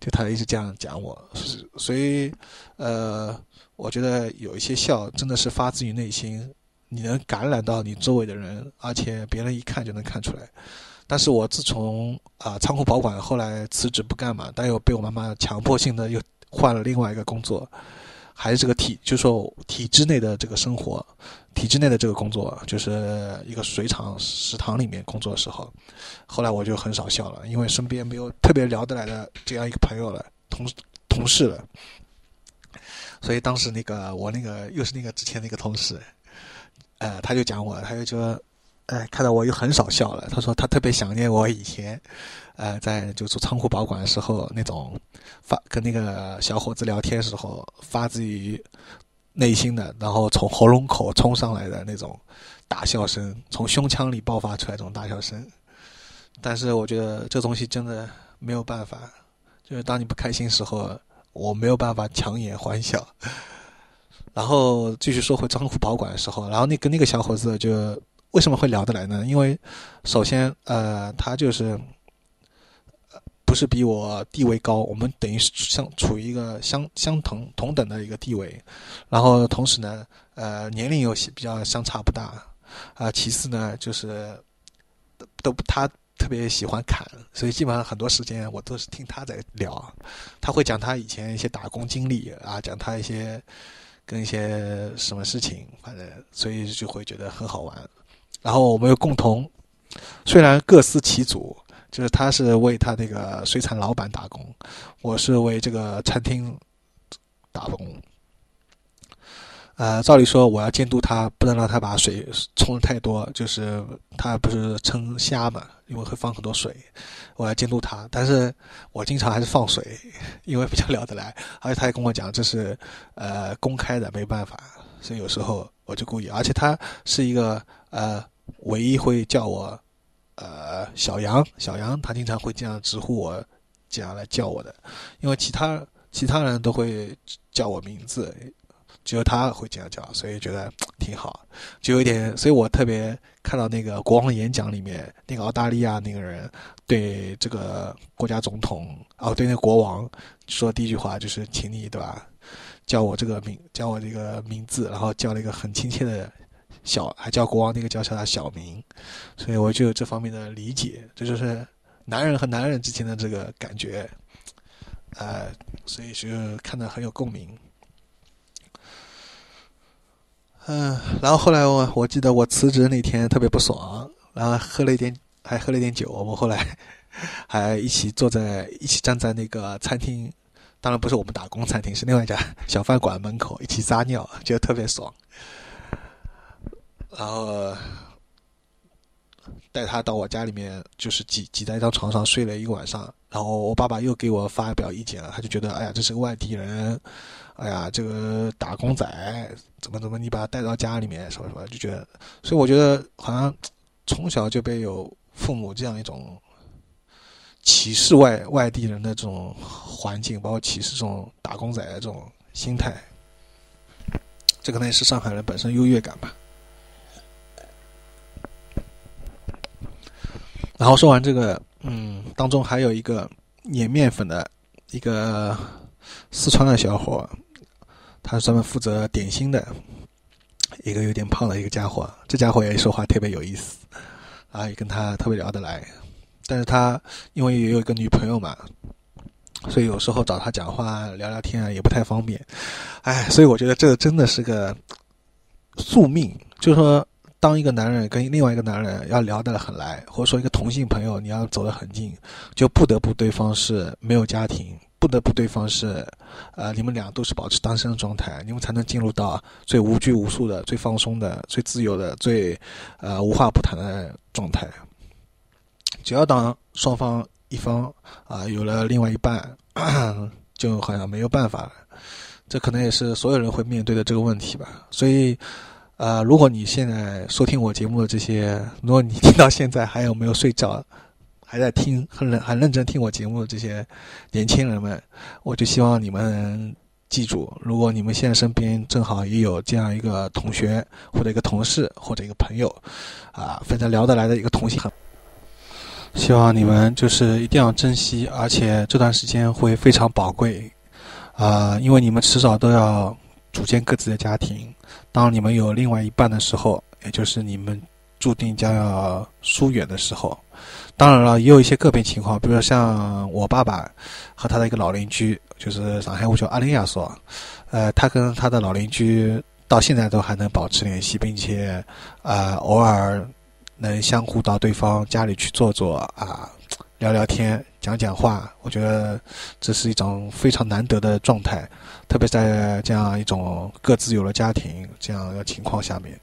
就他一直这样讲我，所以呃，我觉得有一些笑真的是发自于内心，你能感染到你周围的人，而且别人一看就能看出来。”但是我自从啊仓库保管后来辞职不干嘛，但又被我妈妈强迫性的又换了另外一个工作，还是这个体，就说体制内的这个生活，体制内的这个工作，就是一个水厂食堂里面工作的时候，后来我就很少笑了，因为身边没有特别聊得来的这样一个朋友了，同同事了，所以当时那个我那个又是那个之前那个同事，呃，他就讲我，他就说。哎，看到我又很少笑了。他说他特别想念我以前，呃，在就做仓库保管的时候那种发跟那个小伙子聊天时候发自于内心的，然后从喉咙口冲上来的那种大笑声，从胸腔里爆发出来这种大笑声。但是我觉得这东西真的没有办法，就是当你不开心时候，我没有办法强颜欢笑。然后继续说回仓库保管的时候，然后那跟那个小伙子就。为什么会聊得来呢？因为首先，呃，他就是不是比我地位高，我们等于是相处于一个相相同同等的一个地位。然后同时呢，呃，年龄又比较相差不大。啊，其次呢，就是都他特别喜欢侃，所以基本上很多时间我都是听他在聊。他会讲他以前一些打工经历啊，讲他一些跟一些什么事情，反正所以就会觉得很好玩。然后我们又共同，虽然各司其主，就是他是为他那个水产老板打工，我是为这个餐厅打工。呃，照理说我要监督他，不能让他把水冲的太多，就是他不是称虾嘛，因为会放很多水，我要监督他。但是我经常还是放水，因为比较聊得来，而且他也跟我讲这是呃公开的，没办法，所以有时候我就故意，而且他是一个呃。唯一会叫我呃小杨，小杨，他经常会这样直呼我，这样来叫我的，因为其他其他人都会叫我名字。只有他会这样叫，所以觉得 挺好，就有点，所以我特别看到那个国王演讲里面，那个澳大利亚那个人对这个国家总统哦，对那个国王说第一句话就是，请你对吧，叫我这个名，叫我这个名字，然后叫了一个很亲切的小，还叫国王那个叫叫他小名，所以我就有这方面的理解，这就是男人和男人之间的这个感觉，呃，所以就看得很有共鸣。嗯，然后后来我我记得我辞职那天特别不爽，然后喝了一点，还喝了一点酒。我们后来 还一起坐在一起站在那个餐厅，当然不是我们打工餐厅，是另外一家小饭馆门口一起撒尿，觉得特别爽。然后带他到我家里面，就是挤挤在一张床上睡了一个晚上。然后我爸爸又给我发表意见了，他就觉得，哎呀，这是个外地人。哎呀，这个打工仔怎么怎么，你把他带到家里面什么什么，就觉得，所以我觉得好像从小就被有父母这样一种歧视外外地人的这种环境，包括歧视这种打工仔的这种心态，这可能也是上海人本身优越感吧。然后说完这个，嗯，当中还有一个碾面粉的一个四川的小伙。他是专门负责点心的，一个有点胖的一个家伙。这家伙也说话特别有意思，啊，也跟他特别聊得来。但是他因为也有一个女朋友嘛，所以有时候找他讲话聊聊天啊也不太方便。哎，所以我觉得这个真的是个宿命，就是说，当一个男人跟另外一个男人要聊得很来，或者说一个同性朋友你要走得很近，就不得不对方是没有家庭。不得不对方是，呃，你们俩都是保持单身的状态，你们才能进入到最无拘无束的、最放松的、最自由的、最，呃，无话不谈的状态。只要当双方一方啊有了另外一半，就好像没有办法了。这可能也是所有人会面对的这个问题吧。所以，呃，如果你现在收听我节目的这些，如果你听到现在还有没有睡着？还在听很认很认真听我节目的这些年轻人们，我就希望你们记住，如果你们现在身边正好也有这样一个同学或者一个同事或者一个朋友，啊，非常聊得来的一个同性，希望你们就是一定要珍惜，而且这段时间会非常宝贵，啊，因为你们迟早都要组建各自的家庭，当你们有另外一半的时候，也就是你们注定将要疏远的时候。当然了，也有一些个别情况，比如说像我爸爸和他的一个老邻居，就是上海话叫阿林亚说，呃，他跟他的老邻居到现在都还能保持联系，并且呃，偶尔能相互到对方家里去坐坐啊，聊聊天，讲讲话。我觉得这是一种非常难得的状态，特别在这样一种各自有了家庭这样的情况下面。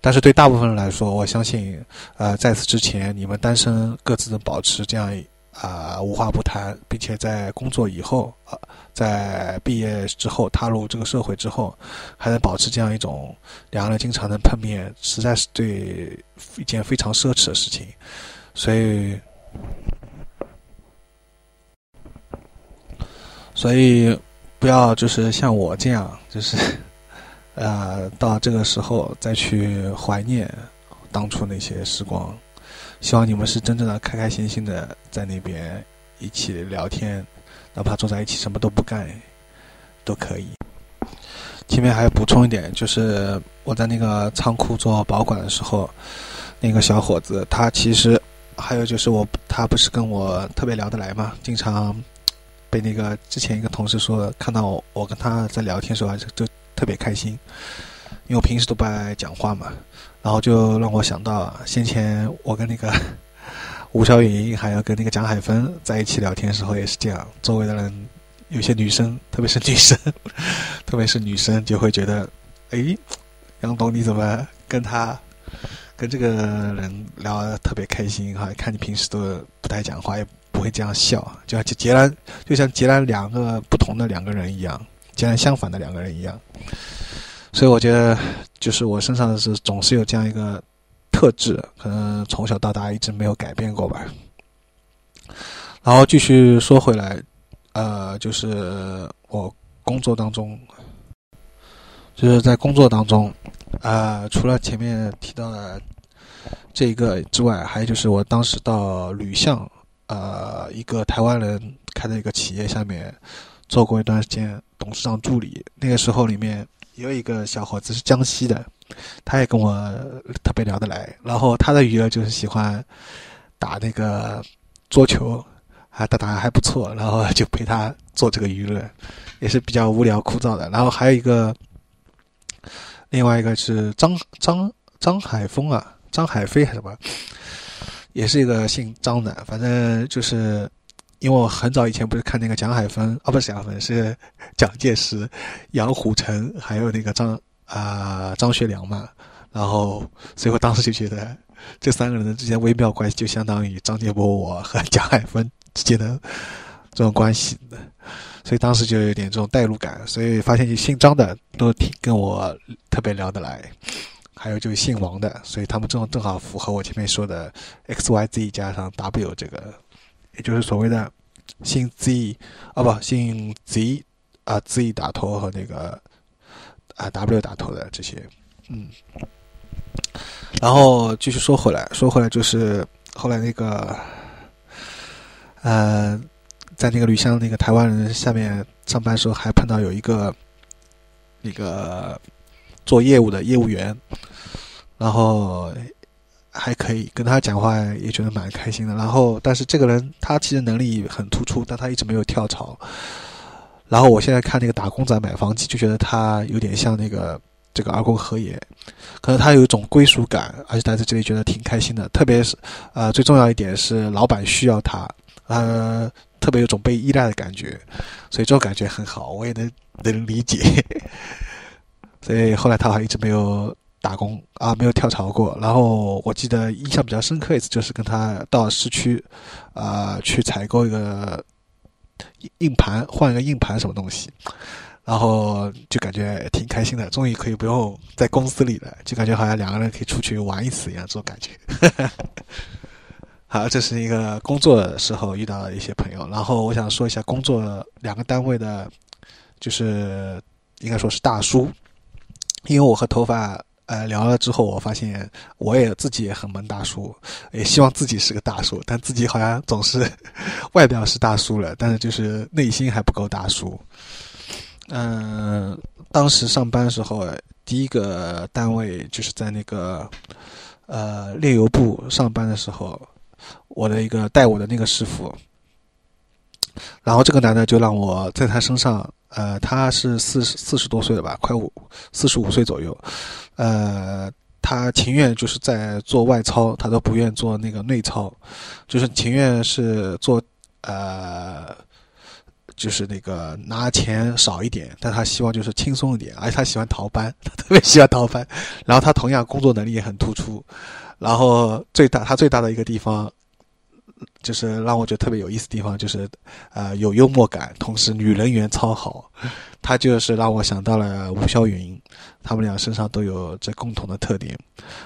但是对大部分人来说，我相信，呃，在此之前，你们单身各自的保持这样啊无话不谈，并且在工作以后啊，在毕业之后踏入这个社会之后，还能保持这样一种两个人经常能碰面，实在是对一件非常奢侈的事情。所以，所以不要就是像我这样，就是。呃，到这个时候再去怀念当初那些时光，希望你们是真正的开开心心的在那边一起聊天，哪怕坐在一起什么都不干都可以。前面还要补充一点，就是我在那个仓库做保管的时候，那个小伙子他其实还有就是我他不是跟我特别聊得来嘛，经常被那个之前一个同事说看到我跟他在聊天时候就。特别开心，因为我平时都不爱讲话嘛，然后就让我想到先前我跟那个 吴小云还有跟那个蒋海峰在一起聊天的时候也是这样，周围的人有些女生，特别是女生，特别是女生就会觉得，哎，杨董你怎么跟他跟这个人聊得特别开心哈？看你平时都不太讲话，也不会这样笑，就像截然就像截然两个不同的两个人一样。截然相反的两个人一样，所以我觉得，就是我身上是总是有这样一个特质，可能从小到大一直没有改变过吧。然后继续说回来，呃，就是我工作当中，就是在工作当中，啊，除了前面提到的这一个之外，还有就是我当时到吕巷，呃，一个台湾人开的一个企业下面做过一段时间董事长助理。那个时候里面也有一个小伙子是江西的，他也跟我特别聊得来。然后他的娱乐就是喜欢打那个桌球。啊，他打的还不错，然后就陪他做这个娱乐，也是比较无聊枯燥的。然后还有一个，另外一个是张张张海峰啊，张海飞还是什么，也是一个姓张的。反正就是因为我很早以前不是看那个蒋海峰啊，不是蒋海峰，是蒋介石、杨虎城，还有那个张啊张学良嘛。然后，所以我当时就觉得这三个人的之间微妙关系，就相当于张建波我和蒋海峰。之间的这种关系的，所以当时就有点这种代入感，所以发现姓张的都挺跟我特别聊得来，还有就是姓王的，所以他们正正好符合我前面说的 X Y Z 加上 W 这个，也就是所谓的姓 Z 啊不姓 Z 啊 Z 打头和那个啊 W 打头的这些，嗯，然后继续说回来，说回来就是后来那个。呃，在那个旅乡那个台湾人下面上班时候，还碰到有一个那个做业务的业务员，然后还可以跟他讲话，也觉得蛮开心的。然后，但是这个人他其实能力很突出，但他一直没有跳槽。然后我现在看那个打工仔买房记，就觉得他有点像那个这个二宫和也，可能他有一种归属感，而且他在这里觉得挺开心的。特别是呃，最重要一点是老板需要他。呃，特别有种被依赖的感觉，所以这种感觉很好，我也能能理解。所以后来他还一直没有打工啊，没有跳槽过。然后我记得印象比较深刻一次，就是跟他到市区，啊，去采购一个硬盘，换一个硬盘什么东西，然后就感觉挺开心的，终于可以不用在公司里了，就感觉好像两个人可以出去玩一次一样，这种感觉。好，这是一个工作的时候遇到的一些朋友，然后我想说一下工作两个单位的，就是应该说是大叔，因为我和头发呃聊了之后，我发现我也自己也很萌大叔，也希望自己是个大叔，但自己好像总是外表是大叔了，但是就是内心还不够大叔。嗯，当时上班的时候第一个单位就是在那个呃炼油部上班的时候。我的一个带我的那个师傅，然后这个男的就让我在他身上，呃，他是四十四十多岁了吧，快五四十五岁左右，呃，他情愿就是在做外操，他都不愿做那个内操，就是情愿是做呃，就是那个拿钱少一点，但他希望就是轻松一点，而且他喜欢逃班，他特别喜欢逃班，然后他同样工作能力也很突出，然后最大他最大的一个地方。就是让我觉得特别有意思的地方，就是，呃，有幽默感，同时女人缘超好。他就是让我想到了吴霄云，他们俩身上都有这共同的特点。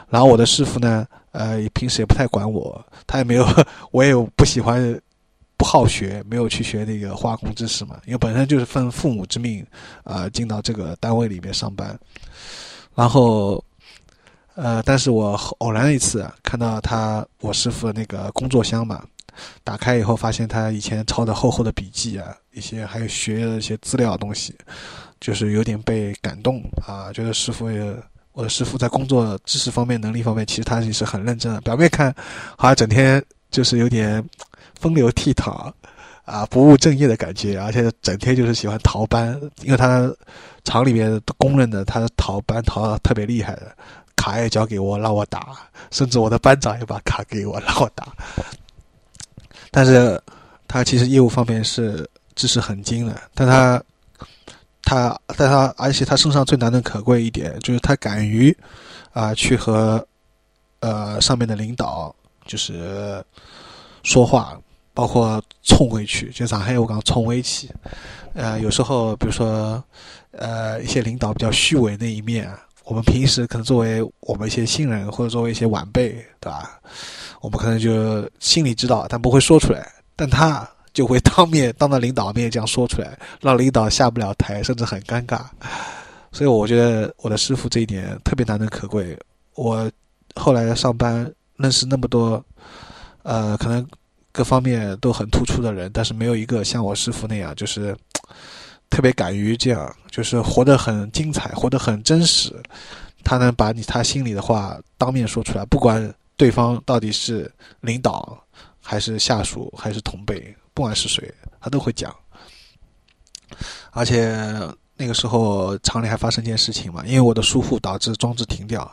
然后我的师傅呢，呃，平时也不太管我，他也没有，我也不喜欢，不好学，没有去学那个化工知识嘛，因为本身就是奉父母之命，啊，进到这个单位里面上班。然后。呃，但是我偶然一次看到他，我师傅的那个工作箱嘛，打开以后发现他以前抄的厚厚的笔记啊，一些还有学的一些资料东西，就是有点被感动啊，觉得师傅也，我的师傅在工作知识方面、能力方面，其实他也是很认真的。表面看好像整天就是有点风流倜傥啊，不务正业的感觉，而且整天就是喜欢逃班，因为他厂里面公认的他逃班逃的特别厉害的。卡也交给我，让我打，甚至我的班长也把卡给我，让我打。但是，他其实业务方面是知识很精的，但他，他，但他，而且他身上最难能可贵一点，就是他敢于，啊，去和，呃，上面的领导就是说话，包括冲回去，就上海我讲冲回去，呃，有时候比如说，呃，一些领导比较虚伪那一面。我们平时可能作为我们一些新人或者作为一些晚辈，对吧？我们可能就心里知道，但不会说出来。但他就会当面当着领导面这样说出来，让领导下不了台，甚至很尴尬。所以我觉得我的师傅这一点特别难能可贵。我后来上班认识那么多，呃，可能各方面都很突出的人，但是没有一个像我师傅那样，就是特别敢于这样，就是活得很精彩，活得很真实。他能把你他心里的话当面说出来，不管对方到底是领导还是下属还是同辈，不管是谁，他都会讲。而且那个时候厂里还发生件事情嘛，因为我的疏忽导致装置停掉，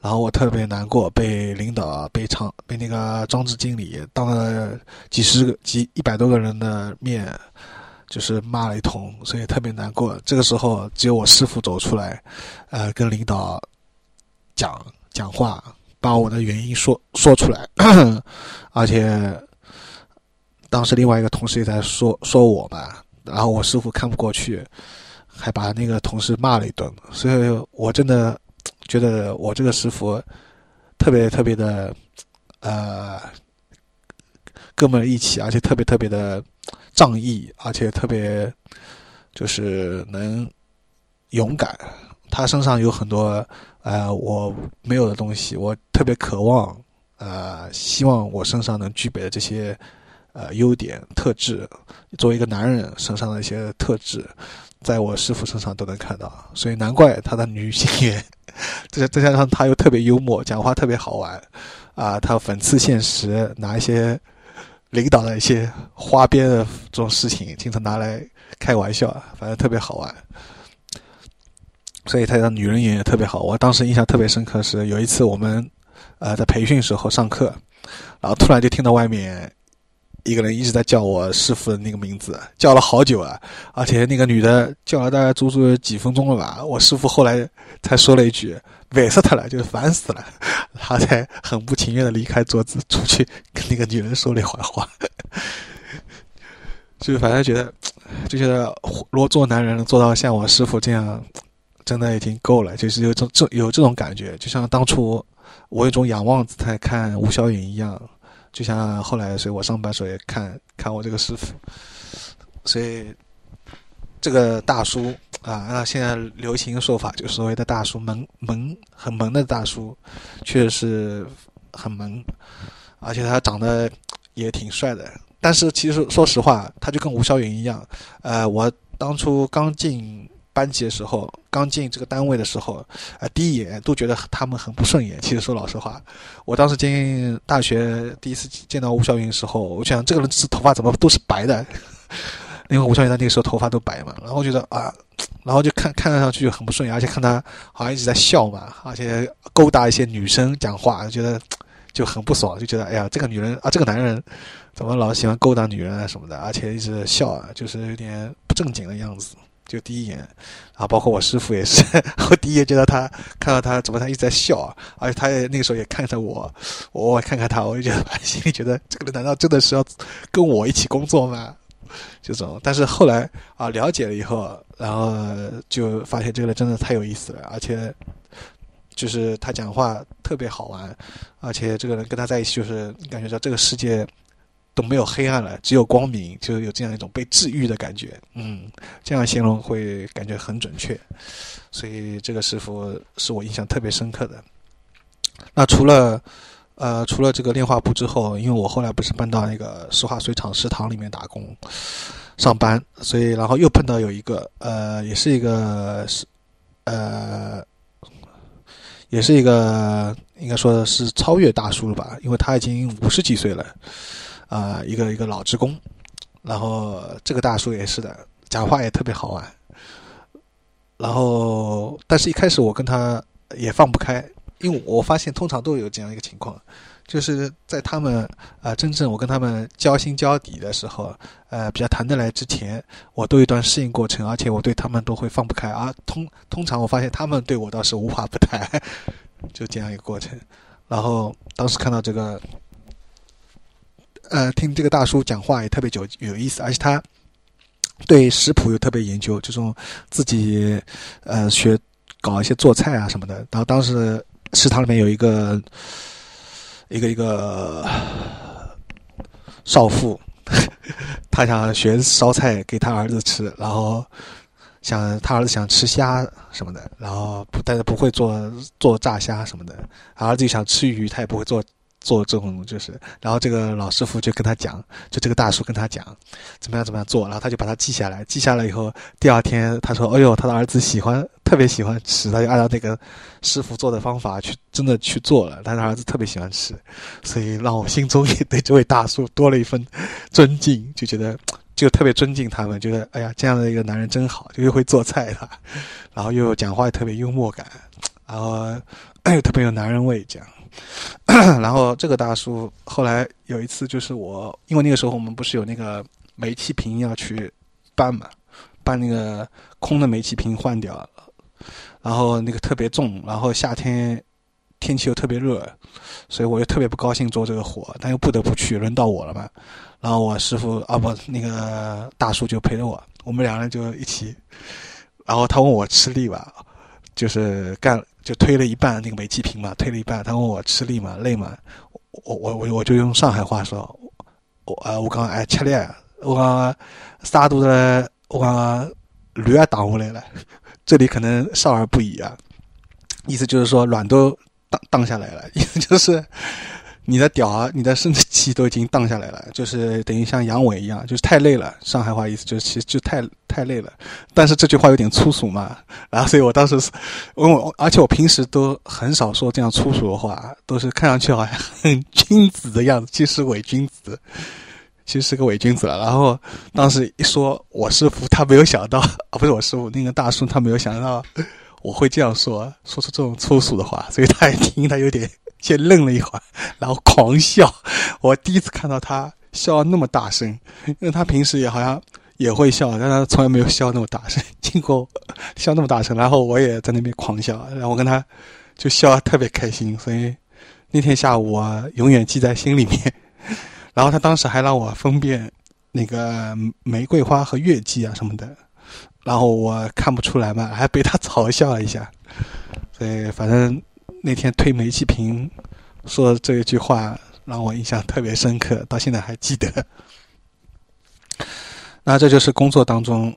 然后我特别难过，被领导、被厂、被那个装置经理当了几十个、几一百多个人的面，就是骂了一通，所以特别难过。这个时候只有我师傅走出来，呃，跟领导讲讲话，把我的原因说说出来，而且当时另外一个同事也在说说我吧。然后我师傅看不过去，还把那个同事骂了一顿。所以我真的觉得我这个师傅特别特别的呃哥们义气，而且特别特别的仗义，而且特别就是能勇敢。他身上有很多呃我没有的东西，我特别渴望呃希望我身上能具备的这些。呃，优点特质，作为一个男人身上的一些特质，在我师傅身上都能看到，所以难怪他的女性缘。再再加上他又特别幽默，讲话特别好玩，啊，他讽刺现实，拿一些领导的一些花边的这种事情，经常拿来开玩笑，反正特别好玩。所以他的女人缘也特别好。我当时印象特别深刻是有一次我们呃在培训时候上课，然后突然就听到外面。一个人一直在叫我师傅的那个名字，叫了好久啊，而且那个女的叫了大概足足几分钟了吧。我师傅后来才说了一句“烦死他了”，就是烦死了，他才很不情愿的离开桌子，出去跟那个女人说了一会话。就反正觉得，就觉得如果做男人能做到像我师傅这样，真的已经够了。就是有这这有这种感觉，就像当初我有种仰望姿态看吴小颖一样。就像后来，所以我上班时候也看看我这个师傅，所以这个大叔啊，那现在流行说法，就所谓的大叔，萌萌很萌的大叔，确实是很萌，而且他长得也挺帅的。但是其实说实话，他就跟吴霄云一样，呃，我当初刚进。班级的时候，刚进这个单位的时候，啊，第一眼都觉得他们很不顺眼。其实说老实话，我当时进大学第一次见到吴晓云的时候，我想这个人是头发怎么都是白的，因为吴晓云他那个时候头发都白嘛。然后觉得啊，然后就看看上去就很不顺眼，而且看他好像一直在笑嘛，而且勾搭一些女生讲话，觉得就很不爽，就觉得哎呀，这个女人啊，这个男人怎么老喜欢勾搭女人啊什么的，而且一直笑啊，就是有点不正经的样子。就第一眼，啊，包括我师傅也是，我第一眼见到他，看到他怎么他一直在笑，而且他也那个时候也看着我，我看看他，我就觉得 心里觉得这个人难道真的是要跟我一起工作吗？这种，但是后来啊了解了以后，然后就发现这个人真的太有意思了，而且就是他讲话特别好玩，而且这个人跟他在一起就是感觉到这个世界。都没有黑暗了，只有光明，就有这样一种被治愈的感觉。嗯，这样形容会感觉很准确。所以这个师傅是我印象特别深刻的。那除了呃除了这个炼化部之后，因为我后来不是搬到那个石化水厂食堂里面打工上班，所以然后又碰到有一个呃也是一个是呃也是一个应该说是超越大叔了吧，因为他已经五十几岁了。啊，一个一个老职工，然后这个大叔也是的，讲话也特别好玩。然后，但是一开始我跟他也放不开，因为我发现通常都有这样一个情况，就是在他们啊真正我跟他们交心交底的时候，呃比较谈得来之前，我都有一段适应过程，而且我对他们都会放不开。而通通常我发现他们对我倒是无话不谈，就这样一个过程。然后当时看到这个。呃，听这个大叔讲话也特别有有意思，而且他对食谱又特别研究，这种自己呃学搞一些做菜啊什么的。然后当时食堂里面有一个一个一个少妇，她想学烧菜给她儿子吃，然后想她儿子想吃虾什么的，然后不但是不会做做炸虾什么的，儿子想吃鱼，他也不会做。做这种就是，然后这个老师傅就跟他讲，就这个大叔跟他讲，怎么样怎么样做，然后他就把它记下来，记下来以后，第二天他说，哎呦，他的儿子喜欢，特别喜欢吃，他就按照那个师傅做的方法去真的去做了，他的儿子特别喜欢吃，所以让我心中也对这位大叔多了一份尊敬，就觉得就特别尊敬他们，觉得哎呀，这样的一个男人真好，就又会做菜了，然后又讲话也特别幽默感，然后又特别有男人味，这样。然后这个大叔后来有一次，就是我，因为那个时候我们不是有那个煤气瓶要去搬嘛，把那个空的煤气瓶换掉，然后那个特别重，然后夏天天气又特别热，所以我又特别不高兴做这个活，但又不得不去，轮到我了嘛。然后我师傅啊不，那个大叔就陪着我，我们两个人就一起，然后他问我吃力吧，就是干。就推了一半那个煤气瓶嘛，推了一半。他问我吃力嘛？累嘛？我我我我就用上海话说，我啊我刚哎吃力，我刚沙肚子，我刚驴也挡下来了。这里可能少儿不宜啊，意思就是说卵都荡荡下来了，意思就是。你的屌啊，你的生殖器都已经荡下来了，就是等于像阳痿一样，就是太累了。上海话意思就是其实就太太累了。但是这句话有点粗俗嘛，然后所以我当时，我而且我平时都很少说这样粗俗的话，都是看上去好像很君子的样子，其实伪君子，其实是个伪君子了。然后当时一说，我师傅他没有想到，啊不是我师傅那个大叔他没有想到我会这样说，说出这种粗俗的话，所以他一听他有点。先愣了一会儿，然后狂笑。我第一次看到他笑那么大声，因为他平时也好像也会笑，但他从来没有笑那么大声。经过笑那么大声，然后我也在那边狂笑，然后我跟他就笑特别开心。所以那天下午我永远记在心里面。然后他当时还让我分辨那个玫瑰花和月季啊什么的，然后我看不出来嘛，还被他嘲笑了一下。所以反正。那天推煤气瓶说这一句话让我印象特别深刻，到现在还记得。那这就是工作当中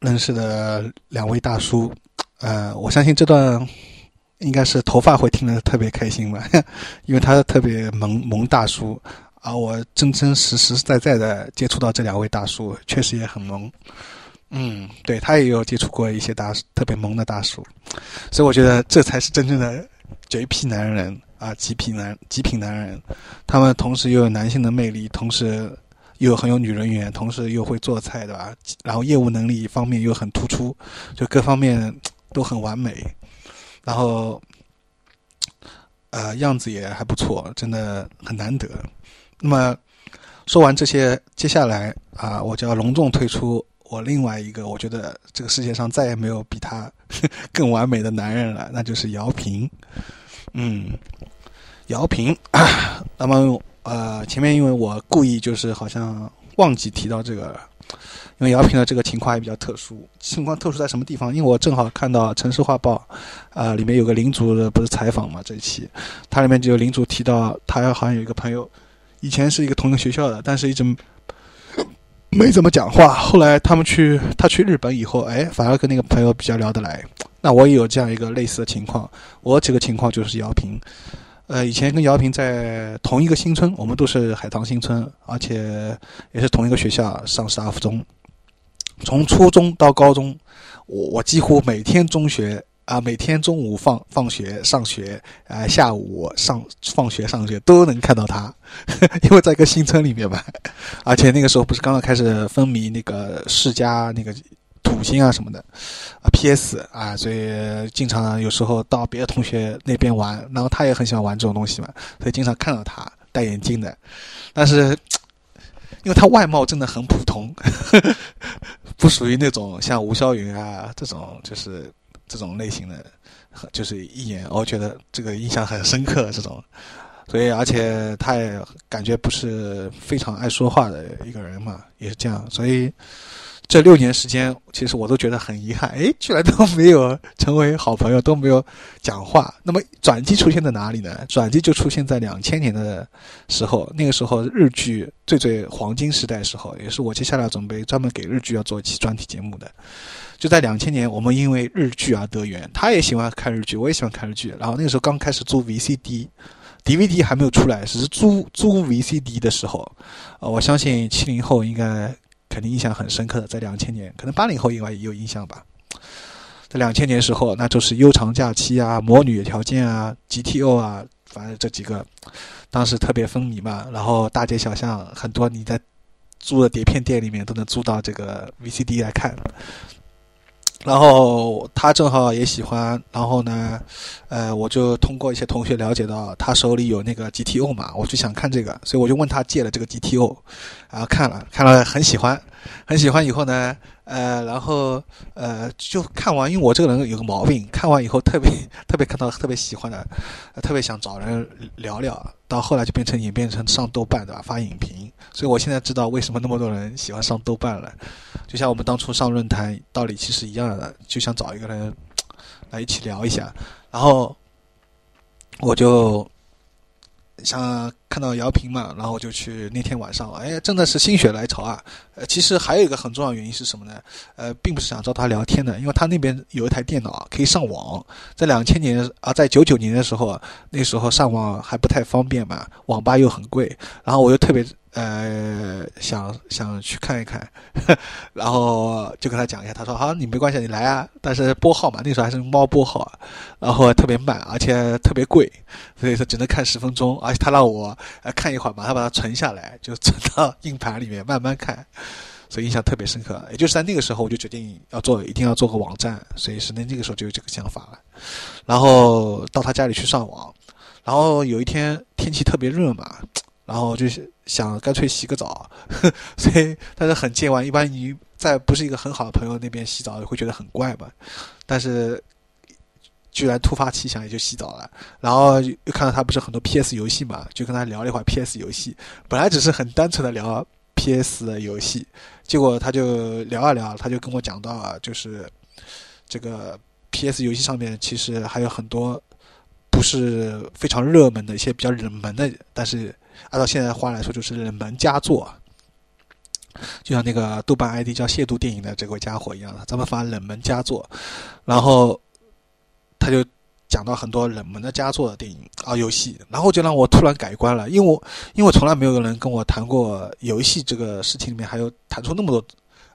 认识的两位大叔，呃，我相信这段应该是头发会听得特别开心吧，因为他特别萌萌大叔，而我真真实实在在的接触到这两位大叔，确实也很萌。嗯，对他也有接触过一些大特别萌的大叔，所以我觉得这才是真正的。绝批男人啊，极品男极品男人，他们同时又有男性的魅力，同时又很有女人缘，同时又会做菜，对吧？然后业务能力方面又很突出，就各方面都很完美，然后呃样子也还不错，真的很难得。那么说完这些，接下来啊，我就要隆重推出。我另外一个，我觉得这个世界上再也没有比他 更完美的男人了，那就是姚平。嗯，姚平。那么呃，前面因为我故意就是好像忘记提到这个，因为姚平的这个情况也比较特殊。情况特殊在什么地方？因为我正好看到《城市画报》啊，里面有个领主的不是采访嘛，这一期，它里面就有领主提到，他好像有一个朋友，以前是一个同一个学校的，但是一直。没怎么讲话，后来他们去，他去日本以后，哎，反而跟那个朋友比较聊得来。那我也有这样一个类似的情况，我这个情况就是姚平，呃，以前跟姚平在同一个新村，我们都是海棠新村，而且也是同一个学校上师大附中，从初中到高中，我我几乎每天中学。啊，每天中午放放学上学，啊，下午上放学上学都能看到他，因为在一个新村里面嘛，而且那个时候不是刚刚开始风靡那个世嘉那个土星啊什么的，啊 PS 啊，所以经常有时候到别的同学那边玩，然后他也很喜欢玩这种东西嘛，所以经常看到他戴眼镜的，但是因为他外貌真的很普通，不属于那种像吴霄云啊这种就是。这种类型的，就是一眼我觉得这个印象很深刻。这种，所以而且他也感觉不是非常爱说话的一个人嘛，也是这样。所以这六年时间，其实我都觉得很遗憾，哎，居然都没有成为好朋友，都没有讲话。那么转机出现在哪里呢？转机就出现在两千年的时候，那个时候日剧最最黄金时代时候，也是我接下来准备专门给日剧要做一期专题节目的。就在两千年，我们因为日剧而得缘，他也喜欢看日剧，我也喜欢看日剧。然后那个时候刚开始租 VCD，DVD 还没有出来，只是租租 VCD 的时候，呃，我相信七零后应该。肯定印象很深刻的，在两千年，可能八零后应该也有印象吧。在两千年时候，那就是《悠长假期》啊，《魔女条件》啊，《GTO》啊，反正这几个当时特别风靡嘛。然后大街小巷很多你在租的碟片店里面都能租到这个 VCD 来看。然后他正好也喜欢，然后呢，呃，我就通过一些同学了解到他手里有那个 GTO 嘛，我就想看这个，所以我就问他借了这个 GTO，然后看了，看了很喜欢，很喜欢以后呢。呃，然后呃，就看完，因为我这个人有个毛病，看完以后特别特别看到特别喜欢的，特别想找人聊聊。到后来就变成演变成上豆瓣对吧？发影评。所以我现在知道为什么那么多人喜欢上豆瓣了。就像我们当初上论坛道理其实一样的，就想找一个人来一起聊一下。然后我就。想看到姚平嘛，然后就去那天晚上，哎，真的是心血来潮啊！呃，其实还有一个很重要原因是什么呢？呃，并不是想找他聊天的，因为他那边有一台电脑可以上网。在两千年啊，在九九年的时候，那时候上网还不太方便嘛，网吧又很贵，然后我又特别。呃，想想去看一看，然后就跟他讲一下。他说：“好，你没关系，你来啊。但是拨号嘛，那时候还是猫拨号，然后特别慢，而且特别贵，所以说只能看十分钟。而且他让我呃看一会儿，马上把它存下来，就存到硬盘里面慢慢看，所以印象特别深刻。也就是在那个时候，我就决定要做，一定要做个网站。所以是那那个时候就有这个想法了。然后到他家里去上网，然后有一天天气特别热嘛。”然后就想干脆洗个澡，所以但是很健忘。一般你在不是一个很好的朋友那边洗澡，会觉得很怪嘛。但是居然突发奇想，也就洗澡了。然后又看到他不是很多 PS 游戏嘛，就跟他聊了一会儿 PS 游戏。本来只是很单纯的聊 PS 的游戏，结果他就聊啊聊，他就跟我讲到啊，就是这个 PS 游戏上面其实还有很多不是非常热门的一些比较冷门的，但是。按照现在的话来说，就是冷门佳作，就像那个豆瓣 ID 叫“亵渎电影”的这位家伙一样的，咱们发冷门佳作，然后他就讲到很多冷门的佳作的电影啊游戏，然后就让我突然改观了，因为我因为从来没有人跟我谈过游戏这个事情里面还有谈出那么多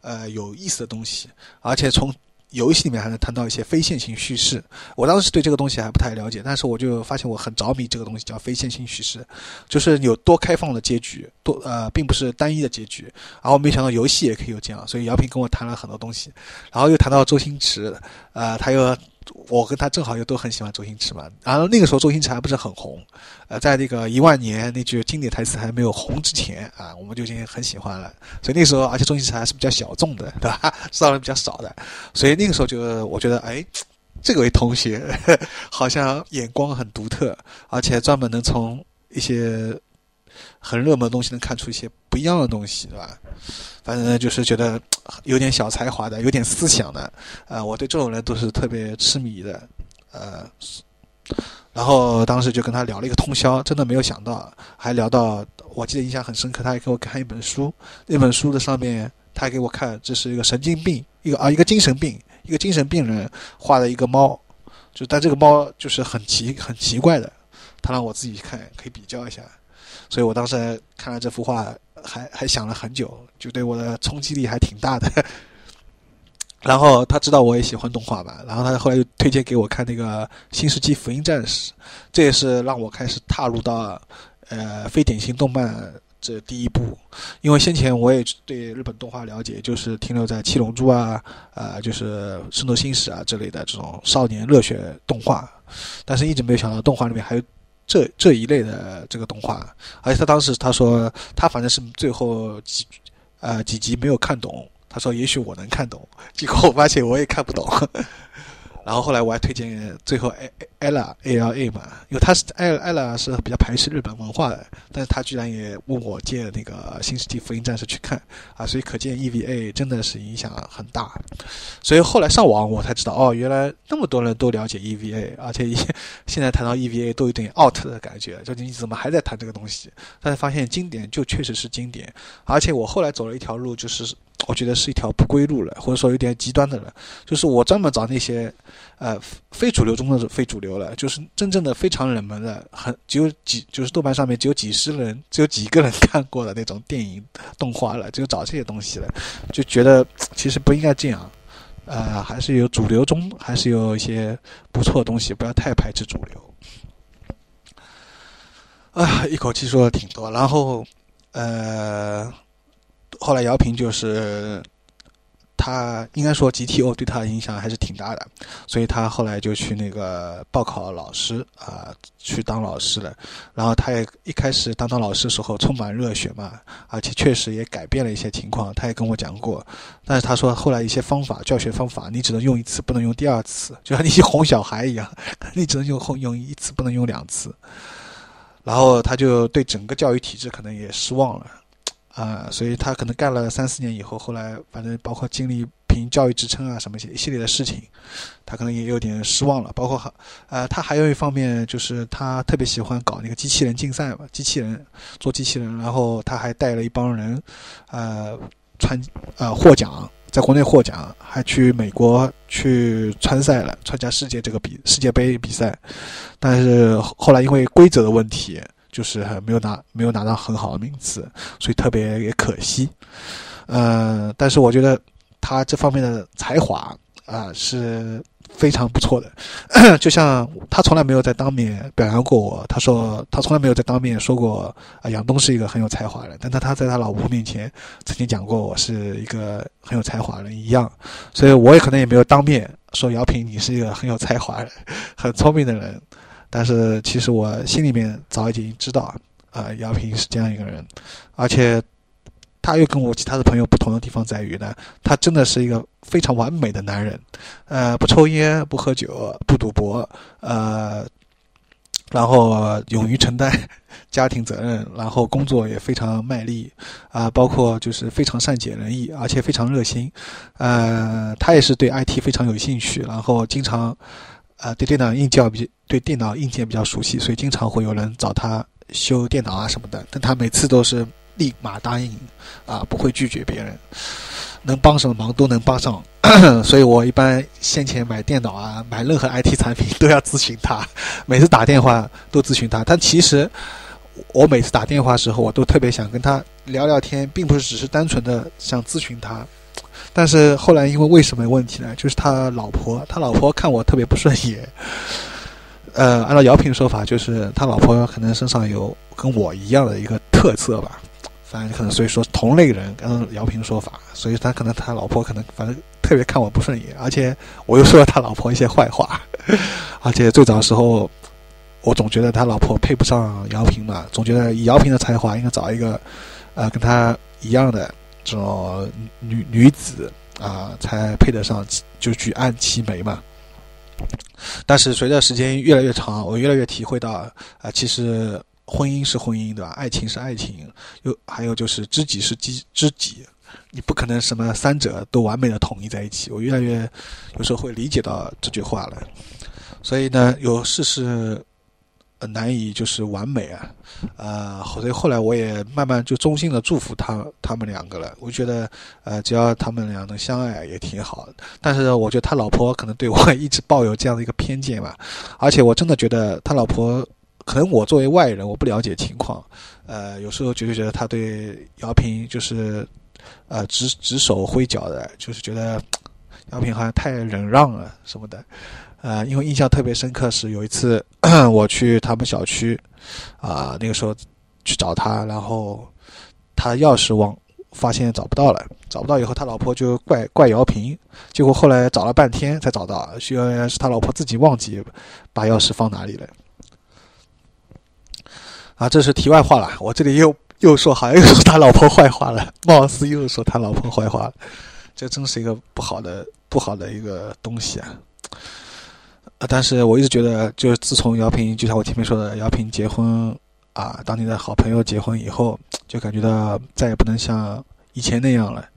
呃有意思的东西，而且从。游戏里面还能谈到一些非线性叙事，我当时对这个东西还不太了解，但是我就发现我很着迷这个东西，叫非线性叙事，就是有多开放的结局，多呃，并不是单一的结局。然后没想到游戏也可以有这样，所以姚平跟我谈了很多东西，然后又谈到周星驰，呃，他又。我跟他正好又都很喜欢周星驰嘛，然后那个时候周星驰还不是很红，呃，在那个一万年那句经典台词还没有红之前啊，我们就已经很喜欢了。所以那时候，而且周星驰还是比较小众的，对吧？知道人比较少的，所以那个时候就我觉得，哎，这位同学 好像眼光很独特，而且专门能从一些很热门的东西能看出一些不一样的东西，对吧？反正就是觉得有点小才华的，有点思想的，啊，我对这种人都是特别痴迷的，呃，然后当时就跟他聊了一个通宵，真的没有想到，还聊到，我记得印象很深刻，他还给我看一本书，那本书的上面，他还给我看，这是一个神经病，一个啊，一个精神病，一个精神病人画的一个猫，就但这个猫就是很奇很奇怪的，他让我自己看，可以比较一下，所以我当时看了这幅画。还还想了很久，就对我的冲击力还挺大的。然后他知道我也喜欢动画嘛，然后他后来又推荐给我看那个《新世纪福音战士》，这也是让我开始踏入到呃非典型动漫这第一步。因为先前我也对日本动画了解，就是停留在《七龙珠》啊，呃，就是《圣斗星矢》啊之类的这种少年热血动画，但是一直没有想到动画里面还有。这这一类的这个动画，而且他当时他说他反正是最后几呃几集没有看懂，他说也许我能看懂，结果我发现我也看不懂。然后后来我还推荐最后 Ella A L A 嘛，因为他是 Ella Ella 是比较排斥日本文化的，但是他居然也问我借那个《新世纪福音战士》去看啊，所以可见 EVA 真的是影响很大。所以后来上网我才知道，哦，原来那么多人都了解 EVA，而且 现在谈到 EVA 都有点 out 的感觉，就你怎么还在谈这个东西？但是发现经典就确实是经典，而且我后来走了一条路，就是我觉得是一条不归路了，或者说有点极端的了，就是我专门找那些。呃，非主流中的非主流了，就是真正的非常冷门的，很只有几，就是豆瓣上面只有几十人，只有几个人 看过的那种电影动画了，只有找这些东西了，就觉得其实不应该这样，呃，还是有主流中还是有一些不错的东西，不要太排斥主流。啊，一口气说了挺多，然后呃，后来姚平就是。他应该说 GTO 对他的影响还是挺大的，所以他后来就去那个报考老师啊，去当老师了。然后他也一开始当当老师的时候充满热血嘛，而且确实也改变了一些情况。他也跟我讲过，但是他说后来一些方法教学方法，你只能用一次，不能用第二次，就像你哄小孩一样，你只能用哄用一次，不能用两次。然后他就对整个教育体制可能也失望了。啊，所以他可能干了三四年以后，后来反正包括经历评教育职称啊什么一系列的事情，他可能也有点失望了。包括呃，他还有一方面就是他特别喜欢搞那个机器人竞赛嘛，机器人做机器人，然后他还带了一帮人，呃，参呃获奖，在国内获奖，还去美国去参赛了，参加世界这个比世界杯比赛，但是后来因为规则的问题。就是没有拿没有拿到很好的名次，所以特别也可惜。呃，但是我觉得他这方面的才华啊是非常不错的。就像他从来没有在当面表扬过我，他说他从来没有在当面说过啊杨东是一个很有才华的人，但他他在他老婆面前曾经讲过我是一个很有才华的人一样，所以我也可能也没有当面说姚平你是一个很有才华、很聪明的人。但是其实我心里面早已经知道，啊，姚平是这样一个人，而且他又跟我其他的朋友不同的地方在于呢，他真的是一个非常完美的男人，呃，不抽烟，不喝酒，不赌博，呃，然后勇于承担 家庭责任，然后工作也非常卖力，啊，包括就是非常善解人意，而且非常热心，呃，他也是对 IT 非常有兴趣，然后经常。啊，对电脑硬件比对电脑硬件比较熟悉，所以经常会有人找他修电脑啊什么的。但他每次都是立马答应，啊，不会拒绝别人，能帮什么忙都能帮上。所以我一般先前买电脑啊，买任何 IT 产品都要咨询他，每次打电话都咨询他。但其实我每次打电话时候，我都特别想跟他聊聊天，并不是只是单纯的想咨询他。但是后来因为为什么问题呢？就是他老婆，他老婆看我特别不顺眼。呃，按照姚平说法，就是他老婆可能身上有跟我一样的一个特色吧。反正可能所以说同类人，按姚平说法，所以他可能他老婆可能反正特别看我不顺眼，而且我又说了他老婆一些坏话。而且最早的时候，我总觉得他老婆配不上姚平嘛，总觉得以姚平的才华，应该找一个呃跟他一样的。这种女女子啊，才配得上就举案齐眉嘛。但是随着时间越来越长，我越来越体会到啊，其实婚姻是婚姻，对吧？爱情是爱情，又还有就是知己是知知己，你不可能什么三者都完美的统一在一起。我越来越有时候会理解到这句话了。所以呢，有事是。难以就是完美啊，呃，所以后来我也慢慢就衷心的祝福他他们两个了。我觉得，呃，只要他们俩能相爱也挺好。但是我觉得他老婆可能对我一直抱有这样的一个偏见吧，而且我真的觉得他老婆，可能我作为外人我不了解情况，呃，有时候觉得觉得他对姚平就是，呃，指指手挥脚的，就是觉得姚平好像太忍让了什么的。呃，因为印象特别深刻是有一次 我去他们小区，啊，那个时候去找他，然后他钥匙忘，发现找不到了，找不到以后他老婆就怪怪姚平，结果后来找了半天才找到，原来是他老婆自己忘记把钥匙放哪里了。啊，这是题外话了，我这里又又说好像又说他老婆坏话了，貌似又说他老婆坏话了，这真是一个不好的不好的一个东西啊。啊，但是我一直觉得，就是自从姚平，就像我前面说的，姚平结婚啊，当你的好朋友结婚以后，就感觉到再也不能像以前那样了。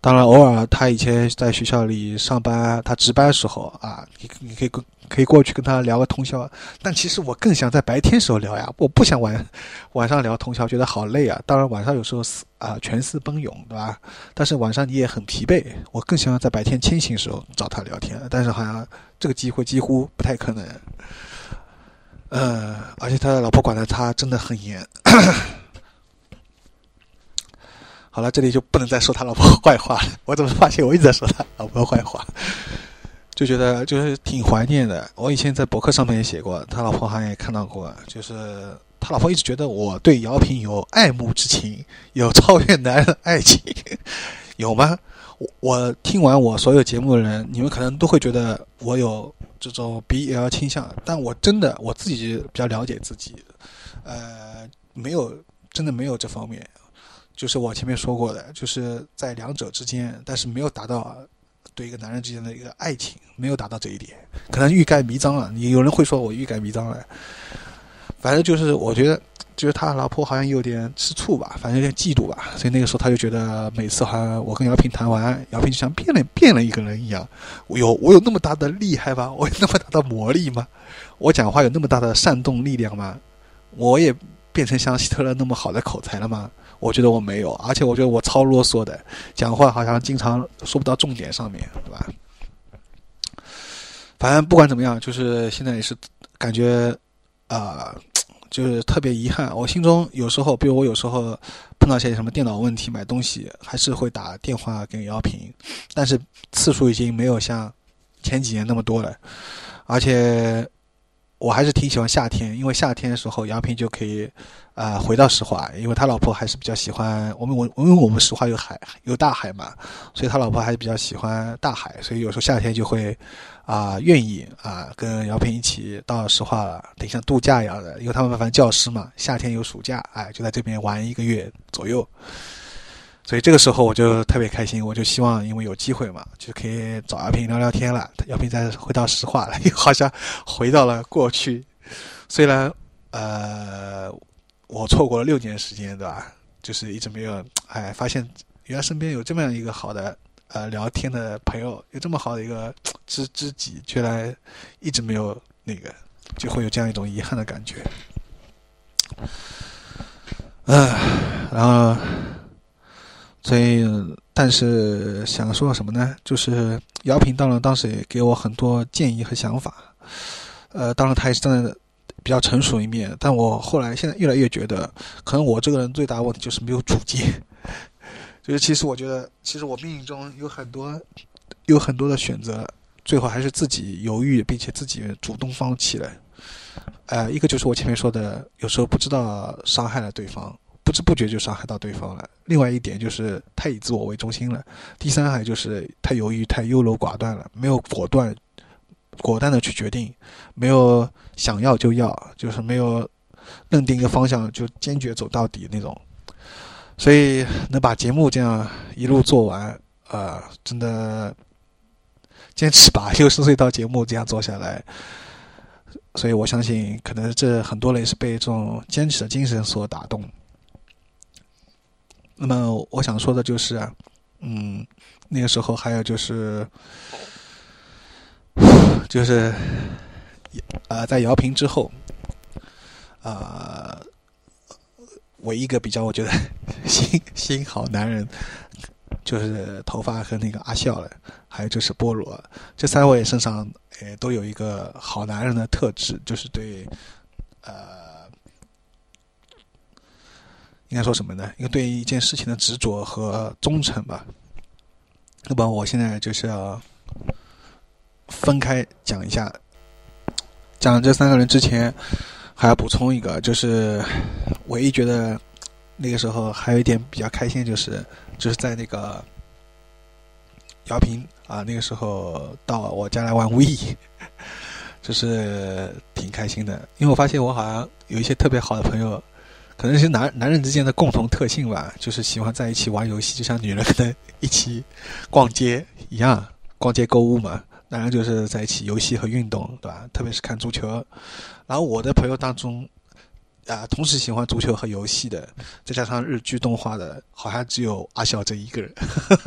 当然，偶尔他以前在学校里上班，他值班时候啊，你你可以跟可以过去跟他聊个通宵。但其实我更想在白天时候聊呀，我不想晚 晚上聊通宵，觉得好累啊。当然晚上有时候啊全是奔涌，对吧？但是晚上你也很疲惫，我更想要在白天清醒时候找他聊天。但是好像这个机会几乎不太可能。呃，而且他的老婆管的他真的很严。好了，这里就不能再说他老婆坏话了。我怎么发现我一直在说他老婆坏话？就觉得就是挺怀念的。我以前在博客上面也写过，他老婆好像也看到过。就是他老婆一直觉得我对姚平有爱慕之情，有超越男人的爱情，有吗？我我听完我所有节目的人，你们可能都会觉得我有这种 BL 倾向，但我真的我自己比较了解自己，呃，没有，真的没有这方面。就是我前面说过的，就是在两者之间，但是没有达到对一个男人之间的一个爱情，没有达到这一点，可能欲盖弥彰了。你有人会说我欲盖弥彰了，反正就是我觉得，就是他老婆好像有点吃醋吧，反正有点嫉妒吧，所以那个时候他就觉得每次好像我跟姚平谈完，姚平就像变了变了一个人一样。我有我有那么大的厉害吗？我有那么大的魔力吗？我讲话有那么大的煽动力量吗？我也变成像希特勒那么好的口才了吗？我觉得我没有，而且我觉得我超啰嗦的，讲话好像经常说不到重点上面，对吧？反正不管怎么样，就是现在也是感觉啊，就是特别遗憾。我心中有时候，比如我有时候碰到些什么电脑问题、买东西，还是会打电话给姚平，但是次数已经没有像前几年那么多了，而且。我还是挺喜欢夏天，因为夏天的时候，杨平就可以，啊，回到石化，因为他老婆还是比较喜欢我们，我因为我们石化有海有大海嘛，所以他老婆还是比较喜欢大海，所以有时候夏天就会，啊，愿意啊跟杨平一起到石化了，等像度假一样的，因为他们反正教师嘛，夏天有暑假，哎，就在这边玩一个月左右。所以这个时候我就特别开心，我就希望因为有机会嘛，就可以找姚平聊聊天了。姚平再回到实话了，又好像回到了过去。虽然呃，我错过了六年时间，对吧？就是一直没有哎，发现原来身边有这么样一个好的呃聊天的朋友，有这么好的一个知知己，居然一直没有那个，就会有这样一种遗憾的感觉。嗯，然后。所以，但是想说什么呢？就是姚平当然当时也给我很多建议和想法，呃，当然他也是站在比较成熟一面。但我后来现在越来越觉得，可能我这个人最大问题就是没有主见。就是其实我觉得，其实我命运中有很多有很多的选择，最后还是自己犹豫，并且自己主动放弃了。呃，一个就是我前面说的，有时候不知道伤害了对方。不知不觉就伤害到对方了。另外一点就是太以自我为中心了。第三还就是太犹豫、太优柔寡断了，没有果断、果断的去决定，没有想要就要，就是没有认定一个方向就坚决走到底那种。所以能把节目这样一路做完，呃，真的坚持把六十岁到节目这样做下来。所以我相信，可能这很多人是被这种坚持的精神所打动。那么我想说的就是，嗯，那个时候还有就是，就是，呃，在姚平之后，啊，唯一一个比较我觉得新新好男人，就是头发和那个阿笑了，还有就是菠萝，这三位身上呃都有一个好男人的特质，就是对，呃。应该说什么呢？一个对一件事情的执着和忠诚吧。那么我现在就是要分开讲一下，讲这三个人之前，还要补充一个，就是唯一觉得那个时候还有一点比较开心，就是就是在那个姚平啊，那个时候到我家来玩 We，就是挺开心的，因为我发现我好像有一些特别好的朋友。可能是男男人之间的共同特性吧，就是喜欢在一起玩游戏，就像女人能一起逛街一样，逛街购物嘛。当然就是在一起游戏和运动，对吧？特别是看足球。然后我的朋友当中，啊，同时喜欢足球和游戏的，再加上日剧动画的，好像只有阿笑这一个人。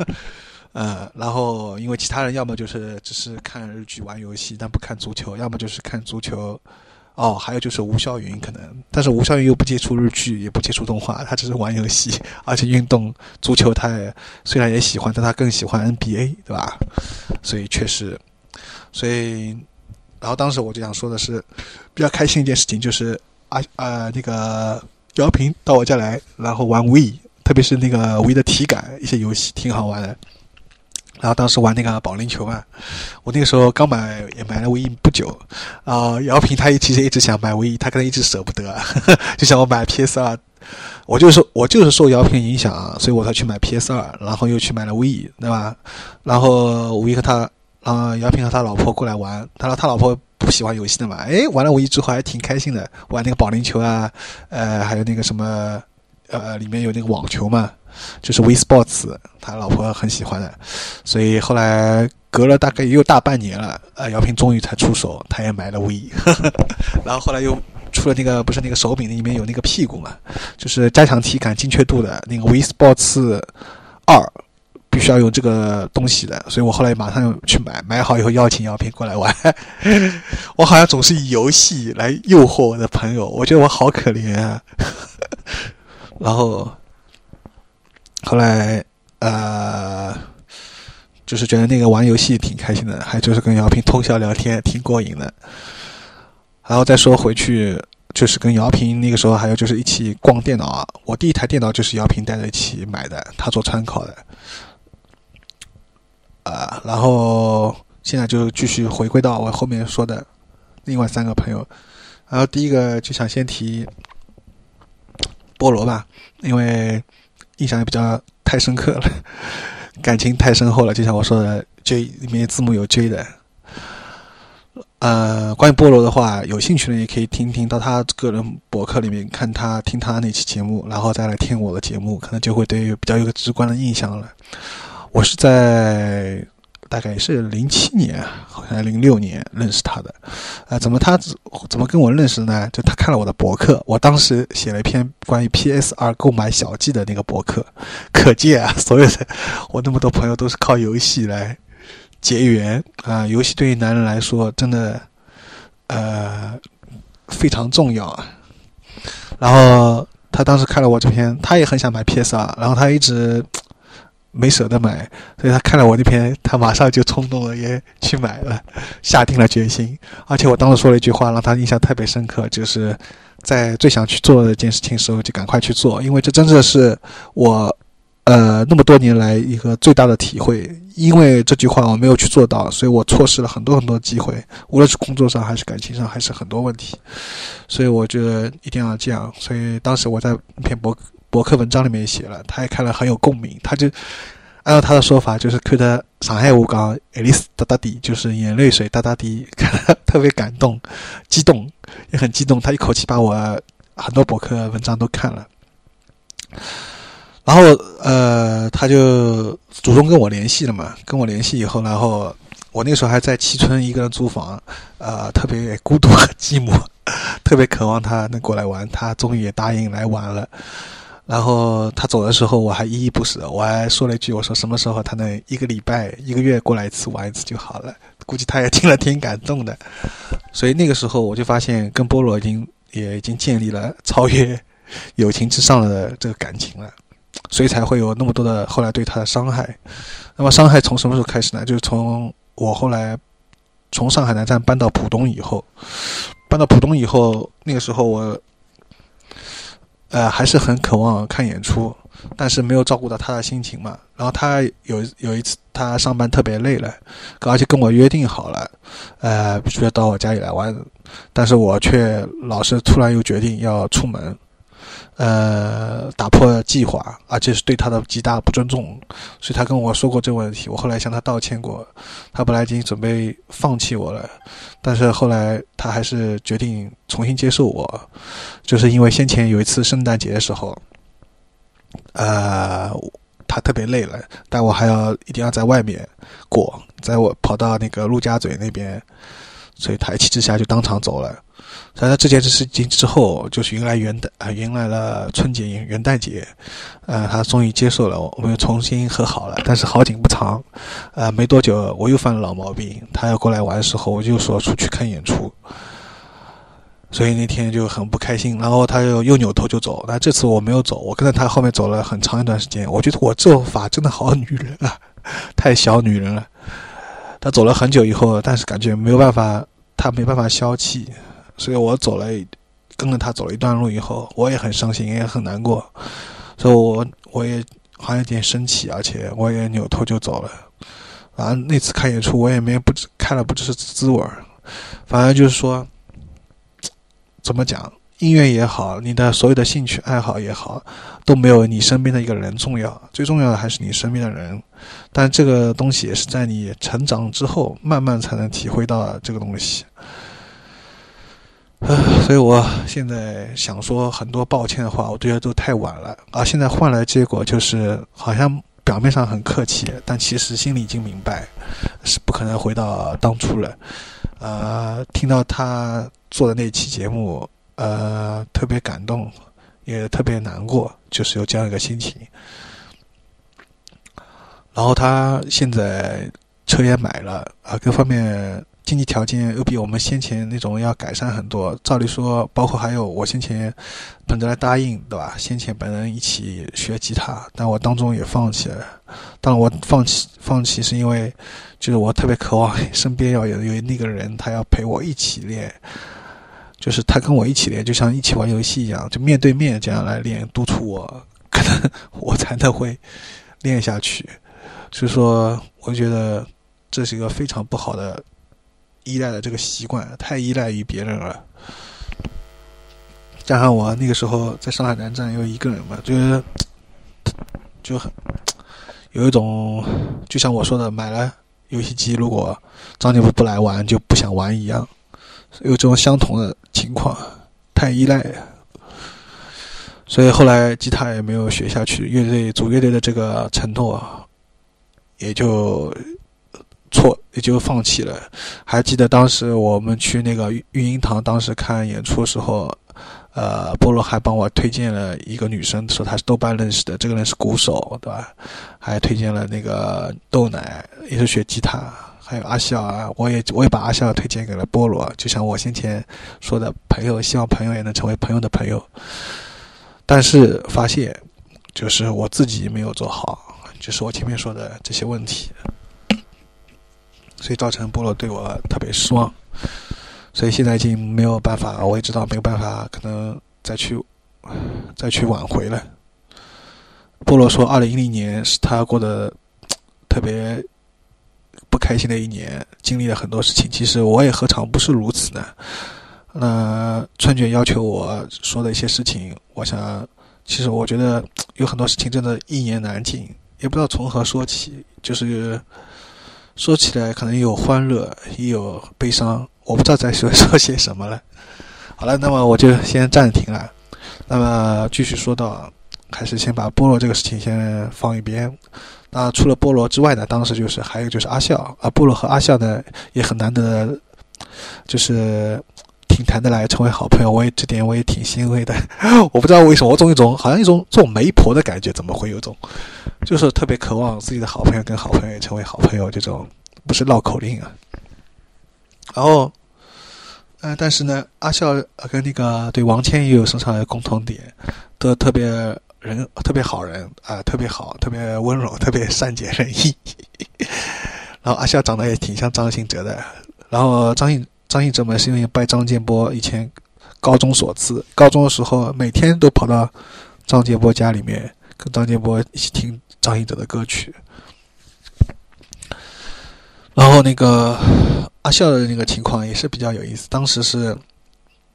呃，然后因为其他人要么就是只是看日剧玩游戏，但不看足球；要么就是看足球。哦，还有就是吴霄云可能，但是吴霄云又不接触日剧，也不接触动画，他只是玩游戏，而且运动足球，他也虽然也喜欢，但他更喜欢 NBA，对吧？所以确实，所以，然后当时我就想说的是，比较开心一件事情就是啊呃那个姚平到我家来，然后玩 We，特别是那个 We 的体感一些游戏挺好玩的。然后当时玩那个保龄球嘛，我那个时候刚买也买了 V 不久，啊，姚平他也其实一直想买 V，他可能一直舍不得，就像我买 PS 二，我就是我就是受姚平影响，所以我才去买 PS 二，然后又去买了 V，对吧？然后 V 和他，啊，姚平和他老婆过来玩，他说他老婆不喜欢游戏的嘛，哎，玩了 V 之后还挺开心的，玩那个保龄球啊，呃，还有那个什么，呃，里面有那个网球嘛。就是 We Sports，他老婆很喜欢的，所以后来隔了大概也有大半年了，呃，姚平终于才出手，他也买了 We，然后后来又出了那个不是那个手柄里面有那个屁股嘛，就是加强体感精确度的那个 We Sports 二，必须要用这个东西的，所以我后来马上去买，买好以后邀请姚平过来玩，我好像总是以游戏来诱惑我的朋友，我觉得我好可怜啊，然后。后来，呃，就是觉得那个玩游戏挺开心的，还就是跟姚平通宵聊天，挺过瘾的。然后再说回去，就是跟姚平那个时候，还有就是一起逛电脑。我第一台电脑就是姚平带着一起买的，他做参考的。啊，然后现在就继续回归到我后面说的另外三个朋友。然后第一个就想先提菠萝吧，因为。印象也比较太深刻了，感情太深厚了。就像我说的，J 里面字母有 J 的。呃，关于菠萝的话，有兴趣的也可以听听到他个人博客里面看他听他那期节目，然后再来听我的节目，可能就会对比较有个直观的印象了。我是在。大概也是零七年，好像零六年认识他的，啊，怎么他怎么跟我认识呢？就他看了我的博客，我当时写了一篇关于 PS 二购买小记的那个博客，可见啊，所有的我那么多朋友都是靠游戏来结缘啊，游戏对于男人来说真的呃非常重要啊。然后他当时看了我这篇，他也很想买 PS 二，然后他一直。没舍得买，所以他看了我那篇，他马上就冲动了，也去买了，下定了决心。而且我当时说了一句话，让他印象特别深刻，就是在最想去做的一件事情时候，就赶快去做，因为这真的是我，呃，那么多年来一个最大的体会。因为这句话我没有去做到，所以我错失了很多很多机会，无论是工作上还是感情上，还是很多问题。所以我觉得一定要这样。所以当时我在那篇博。博客文章里面写了，他也看了很有共鸣。他就按照他的说法，就是看的上海话讲，爱丽丝哒哒滴，就是眼泪水哒哒滴，特别感动、激动，也很激动。他一口气把我很多博客文章都看了，然后呃，他就主动跟我联系了嘛。跟我联系以后，然后我那时候还在七村一个人租房，呃，特别孤独和寂寞，特别渴望他能过来玩。他终于也答应来玩了。然后他走的时候，我还依依不舍，我还说了一句：“我说什么时候他能一个礼拜、一个月过来一次玩一次就好了。”估计他也听了挺感动的。所以那个时候我就发现，跟菠萝已经也已经建立了超越友情之上的这个感情了，所以才会有那么多的后来对他的伤害。那么伤害从什么时候开始呢？就是从我后来从上海南站搬到浦东以后，搬到浦东以后，那个时候我。呃，还是很渴望看演出，但是没有照顾到他的心情嘛。然后他有有一次，他上班特别累了，而且跟我约定好了，呃，必须要到我家里来玩，但是我却老是突然又决定要出门。呃，打破计划，而且是对他的极大不尊重，所以他跟我说过这个问题。我后来向他道歉过，他本来已经准备放弃我了，但是后来他还是决定重新接受我，就是因为先前有一次圣诞节的时候，呃，他特别累了，但我还要一定要在外面过，在我跑到那个陆家嘴那边，所以他一气之下就当场走了。在他这件事情之后，就是迎来元旦啊，迎来了春节元元旦节，呃，他终于接受了，我们又重新和好了。但是好景不长，呃，没多久我又犯了老毛病，他要过来玩的时候，我就说出去看演出，所以那天就很不开心。然后他又又扭头就走，那这次我没有走，我跟着他后面走了很长一段时间。我觉得我做法真的好女人啊，太小女人了。他走了很久以后，但是感觉没有办法，他没办法消气。所以我走了，跟着他走了一段路以后，我也很伤心，也很难过，所以我我也好像有点生气，而且我也扭头就走了。反正那次看演出，我也没不知看了不知是滋味儿。反正就是说，怎么讲，音乐也好，你的所有的兴趣爱好也好，都没有你身边的一个人重要。最重要的还是你身边的人。但这个东西也是在你成长之后，慢慢才能体会到这个东西。呃，所以我现在想说很多抱歉的话，我觉得都太晚了。啊现在换来结果就是，好像表面上很客气，但其实心里已经明白，是不可能回到当初了。呃，听到他做的那期节目，呃，特别感动，也特别难过，就是有这样一个心情。然后他现在车也买了，啊，各方面。经济条件又比我们先前那种要改善很多。照理说，包括还有我先前本着来答应，对吧？先前本人一起学吉他，但我当中也放弃了。当然，我放弃放弃是因为，就是我特别渴望身边要有有那个人，他要陪我一起练，就是他跟我一起练，就像一起玩游戏一样，就面对面这样来练，督促我，可能我才能会练下去。所以说，我觉得这是一个非常不好的。依赖的这个习惯太依赖于别人了，加上我那个时候在上海南站又一个人嘛，就是就很有一种，就像我说的，买了游戏机，如果张建波不来玩就不想玩一样，有这种相同的情况，太依赖，所以后来吉他也没有学下去，乐队组乐队的这个承诺也就。错也就放弃了。还记得当时我们去那个育婴堂，当时看演出的时候，呃，菠萝还帮我推荐了一个女生，说她是豆瓣认识的，这个人是鼓手，对吧？还推荐了那个豆奶，也是学吉他，还有阿笑啊，我也我也把阿笑推荐给了菠萝，就像我先前说的朋友，希望朋友也能成为朋友的朋友。但是发现，就是我自己没有做好，就是我前面说的这些问题。所以造成菠萝对我特别失望，所以现在已经没有办法，我也知道没有办法，可能再去再去挽回了。菠萝说，二零一零年是他过得特别不开心的一年，经历了很多事情。其实我也何尝不是如此呢？那春卷要求我说的一些事情，我想，其实我觉得 有很多事情真的一言难尽，也不知道从何说起，就是。说起来可能有欢乐，也有悲伤，我不知道再说 说些什么了。好了，那么我就先暂停了。那么继续说到，还是先把菠萝这个事情先放一边。那除了菠萝之外呢，当时就是还有就是阿笑啊，菠萝和阿笑呢也很难得，就是挺谈得来，成为好朋友。我也这点我也挺欣慰的。我不知道为什么，我总有一种好像一种做媒婆的感觉，怎么会有种？就是特别渴望自己的好朋友跟好朋友成为好朋友，这种不是绕口令啊。然后，呃，但是呢，阿笑跟那个对王谦也有身上的共同点，都特别人，特别好人啊，特别好，特别温柔，特别善解人意。然后阿笑长得也挺像张信哲的。然后张信张信哲嘛，是因为拜张建波以前高中所赐，高中的时候每天都跑到张建波家里面跟张建波一起听。张信哲的歌曲，然后那个阿笑的那个情况也是比较有意思。当时是，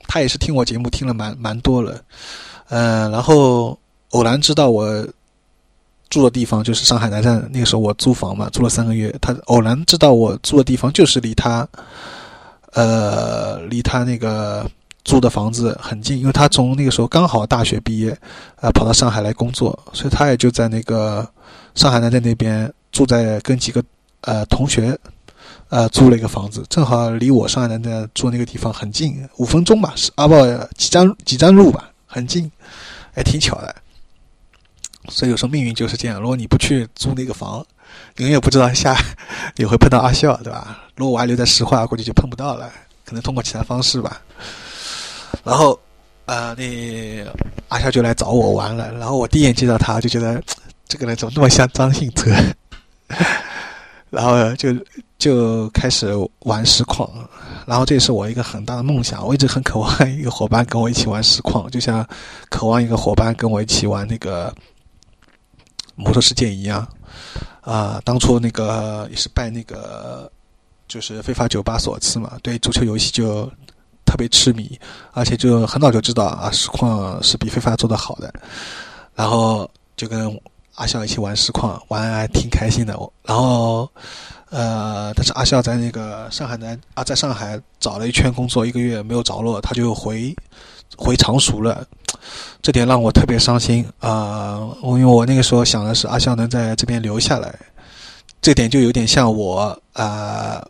他也是听我节目听了蛮蛮多了，嗯，然后偶然知道我住的地方就是上海南站，那个时候我租房嘛，租了三个月。他偶然知道我住的地方就是离他，呃，离他那个。租的房子很近，因为他从那个时候刚好大学毕业，啊，跑到上海来工作，所以他也就在那个上海南站那边住在跟几个呃同学呃租了一个房子，正好离我上海南站住那个地方很近，五分钟吧，是啊不几站几站路吧，很近，还挺巧的。所以有时候命运就是这样，如果你不去租那个房，永远不知道下 你会碰到阿笑，对吧？如果我还留在石化，估计就碰不到了，可能通过其他方式吧。然后，呃，那阿笑就来找我玩了。然后我第一眼见到他，就觉得 这个人怎么那么像张信哲？然后就就开始玩实况。然后这也是我一个很大的梦想，我一直很渴望一个伙伴跟我一起玩实况，就像渴望一个伙伴跟我一起玩那个魔兽世界一样。啊，当初那个也是拜那个就是非法酒吧所赐嘛，对足球游戏就特别痴迷，而且就很早就知道啊，实况是比非法做的好的，然后就跟阿笑一起玩实况，玩还挺开心的。然后呃，但是阿笑在那个上海南啊，在上海找了一圈工作，一个月没有着落，他就回回常熟了。这点让我特别伤心啊！我因为我那个时候想的是阿笑能在这边留下来，这点就有点像我啊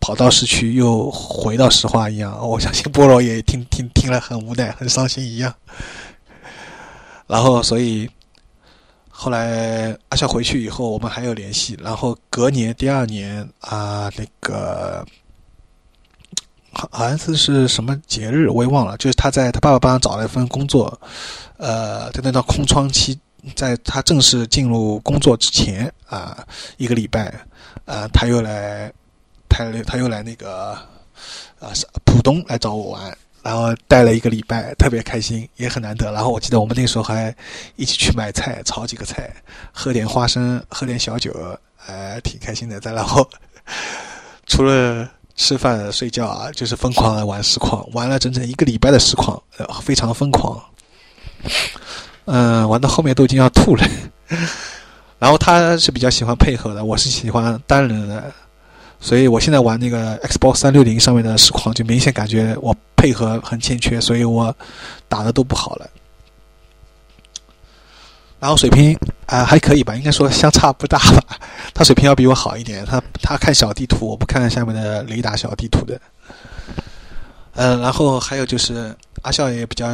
跑到市区又回到石化一样。我相信菠萝也听听听了很无奈、很伤心一样。然后，所以后来阿笑回去以后，我们还有联系。然后隔年第二年啊，那个。好像是是什么节日，我也忘了。就是他在他爸爸帮他找了一份工作，呃，在那段空窗期，在他正式进入工作之前啊，一个礼拜，啊，他又来，他他又来那个啊，浦东来找我玩，然后待了一个礼拜，特别开心，也很难得。然后我记得我们那时候还一起去买菜，炒几个菜，喝点花生，喝点小酒，呃，挺开心的。再然后 除了。吃饭睡觉啊，就是疯狂的玩实况，玩了整整一个礼拜的实况，呃，非常疯狂。嗯，玩到后面都已经要吐了。然后他是比较喜欢配合的，我是喜欢单人的，所以我现在玩那个 Xbox 三六零上面的实况，就明显感觉我配合很欠缺，所以我打的都不好了。然后水平啊还可以吧，应该说相差不大吧。他水平要比我好一点，他他看小地图，我不看下面的雷达小地图的。嗯，然后还有就是阿笑也比较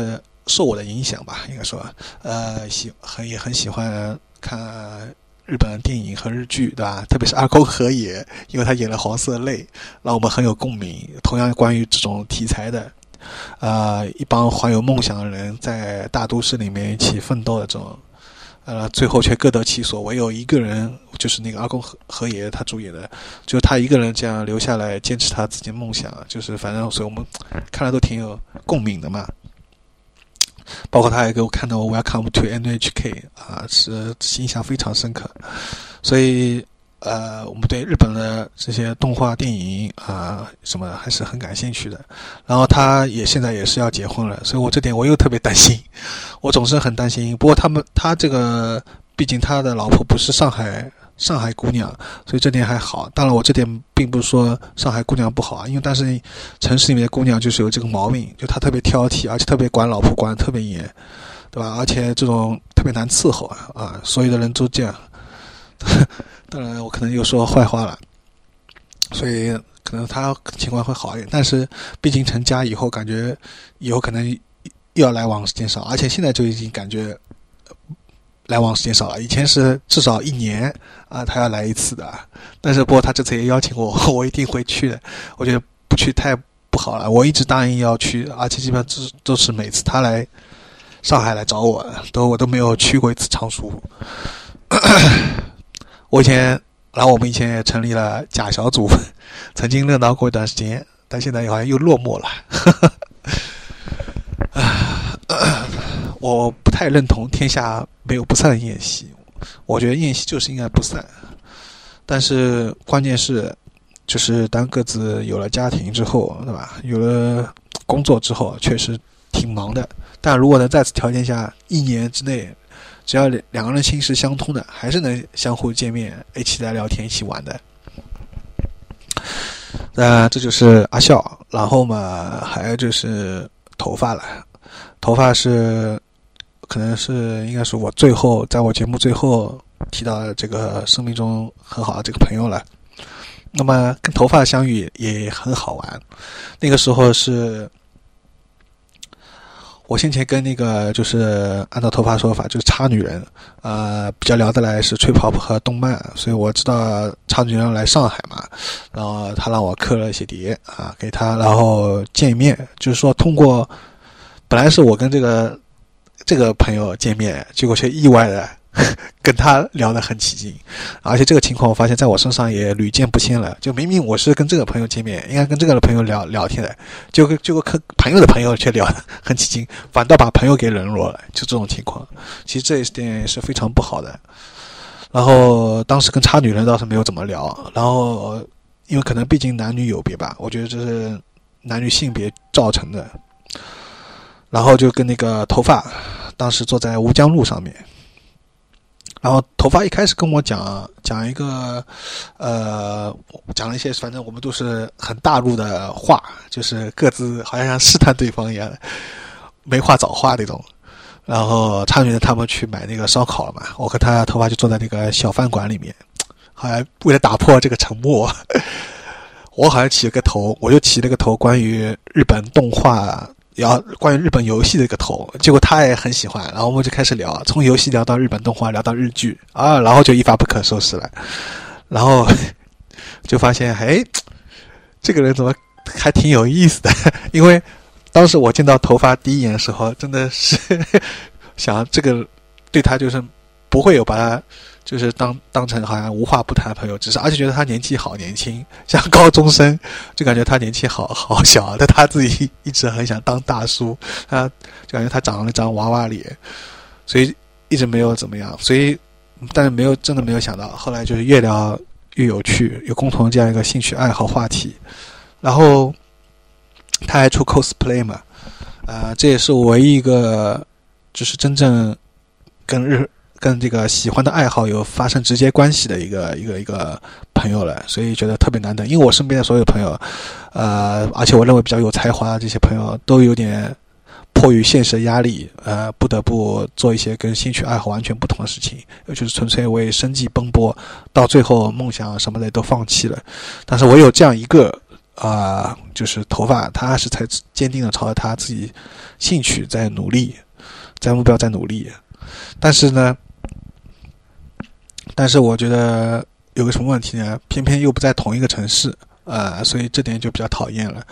受我的影响吧，应该说，呃，喜很也很喜欢看日本电影和日剧，对吧？特别是二宫和也，因为他演了黄色泪，让我们很有共鸣。同样关于这种题材的，呃，一帮怀有梦想的人在大都市里面一起奋斗的这种。呃，最后却各得其所，唯有一个人，就是那个阿公和和爷他主演的，就他一个人这样留下来坚持他自己的梦想，就是反正所以我们看了都挺有共鸣的嘛。包括他也给我看到 Welcome to NHK 啊，是印象非常深刻，所以。呃，我们对日本的这些动画电影啊什么还是很感兴趣的。然后他也现在也是要结婚了，所以我这点我又特别担心，我总是很担心。不过他们他这个毕竟他的老婆不是上海上海姑娘，所以这点还好。当然我这点并不是说上海姑娘不好啊，因为但是城市里面的姑娘就是有这个毛病，就她特别挑剔，而且特别管老婆管得特别严，对吧？而且这种特别难伺候啊啊，所有的人都这样。当然，我可能又说坏话了，所以可能他情况会好一点。但是，毕竟成家以后，感觉以后可能又要来往时间少，而且现在就已经感觉来往时间少了。以前是至少一年啊，他要来一次的。但是，不过他这次也邀请我，我一定会去的。我觉得不去太不好了。我一直答应要去，而且基本上都都是每次他来上海来找我，都我都没有去过一次常熟。我以前，然后我们以前也成立了假小组，曾经热闹过一段时间，但现在好像又落寞了。啊，我不太认同天下没有不散的宴席，我觉得宴席就是应该不散。但是关键是，就是当各自有了家庭之后，对吧？有了工作之后，确实挺忙的。但如果能在此条件下，一年之内。只要两两个人心是相通的，还是能相互见面，一起来聊天，一起玩的。那这就是阿笑，然后嘛，还有就是头发了。头发是，可能是应该是我最后在我节目最后提到这个生命中很好的这个朋友了。那么跟头发相遇也很好玩，那个时候是。我先前跟那个就是按照头发说法，就是差女人，呃，比较聊得来是吹泡泡和动漫，所以我知道差女人来上海嘛，然后他让我刻了一些碟啊给他，然后见面，就是说通过，本来是我跟这个这个朋友见面，结果却意外的。跟他聊得很起劲，而且这个情况我发现在我身上也屡见不鲜了。就明明我是跟这个朋友见面，应该跟这个的朋友聊聊天的，就跟就跟朋友的朋友却聊得很起劲，反倒把朋友给冷落了。就这种情况，其实这一点是非常不好的。然后当时跟差女人倒是没有怎么聊，然后因为可能毕竟男女有别吧，我觉得这是男女性别造成的。然后就跟那个头发，当时坐在吴江路上面。然后头发一开始跟我讲讲一个，呃，讲了一些，反正我们都是很大陆的话，就是各自好像像试探对方一样，没话找话那种。然后差女他们去买那个烧烤了嘛，我和他头发就坐在那个小饭馆里面，好像为了打破这个沉默，我好像起了个头，我就起了个头，关于日本动画。聊关于日本游戏的一个头，结果他也很喜欢，然后我们就开始聊，从游戏聊到日本动画，聊到日剧啊，然后就一发不可收拾了，然后 就发现，哎，这个人怎么还挺有意思的？因为当时我见到头发第一眼的时候，真的是 想这个对他就是不会有把他。就是当当成好像无话不谈的朋友，只是而且觉得他年纪好年轻，像高中生，就感觉他年纪好好小，但他自己一直很想当大叔，他就感觉他长了一张娃娃脸，所以一直没有怎么样，所以但是没有真的没有想到，后来就是越聊越有趣，有共同这样一个兴趣爱好话题，然后他还出 cosplay 嘛，啊，这也是我唯一一个就是真正跟日。跟这个喜欢的爱好有发生直接关系的一个一个一个朋友了，所以觉得特别难得。因为我身边的所有朋友，呃，而且我认为比较有才华的这些朋友，都有点迫于现实的压力，呃，不得不做一些跟兴趣爱好完全不同的事情，就是纯粹为生计奔波，到最后梦想什么的都放弃了。但是我有这样一个啊，就是头发，他是才坚定的朝着他自己兴趣在努力，在目标在努力，但是呢。但是我觉得有个什么问题呢？偏偏又不在同一个城市，呃，所以这点就比较讨厌了。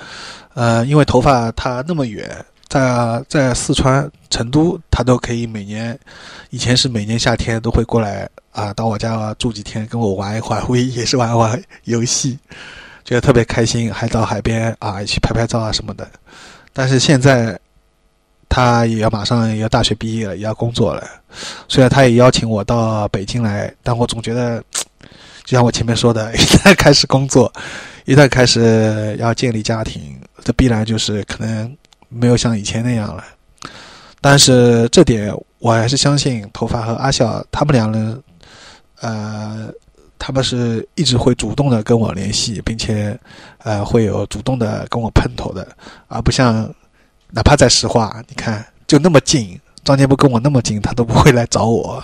呃，因为头发他那么远，在在四川成都，他都可以每年，以前是每年夏天都会过来啊，到我家住几天，跟我玩一会儿，也也是玩玩游戏，觉得特别开心，还到海边啊，一起拍拍照啊什么的。但是现在。他也要马上要大学毕业了，也要工作了。虽然他也邀请我到北京来，但我总觉得，就像我前面说的，一旦开始工作，一旦开始要建立家庭，这必然就是可能没有像以前那样了。但是这点我还是相信，头发和阿笑他们两人，呃，他们是一直会主动的跟我联系，并且呃会有主动的跟我碰头的，而不像。哪怕在实话，你看就那么近，张建波跟我那么近，他都不会来找我。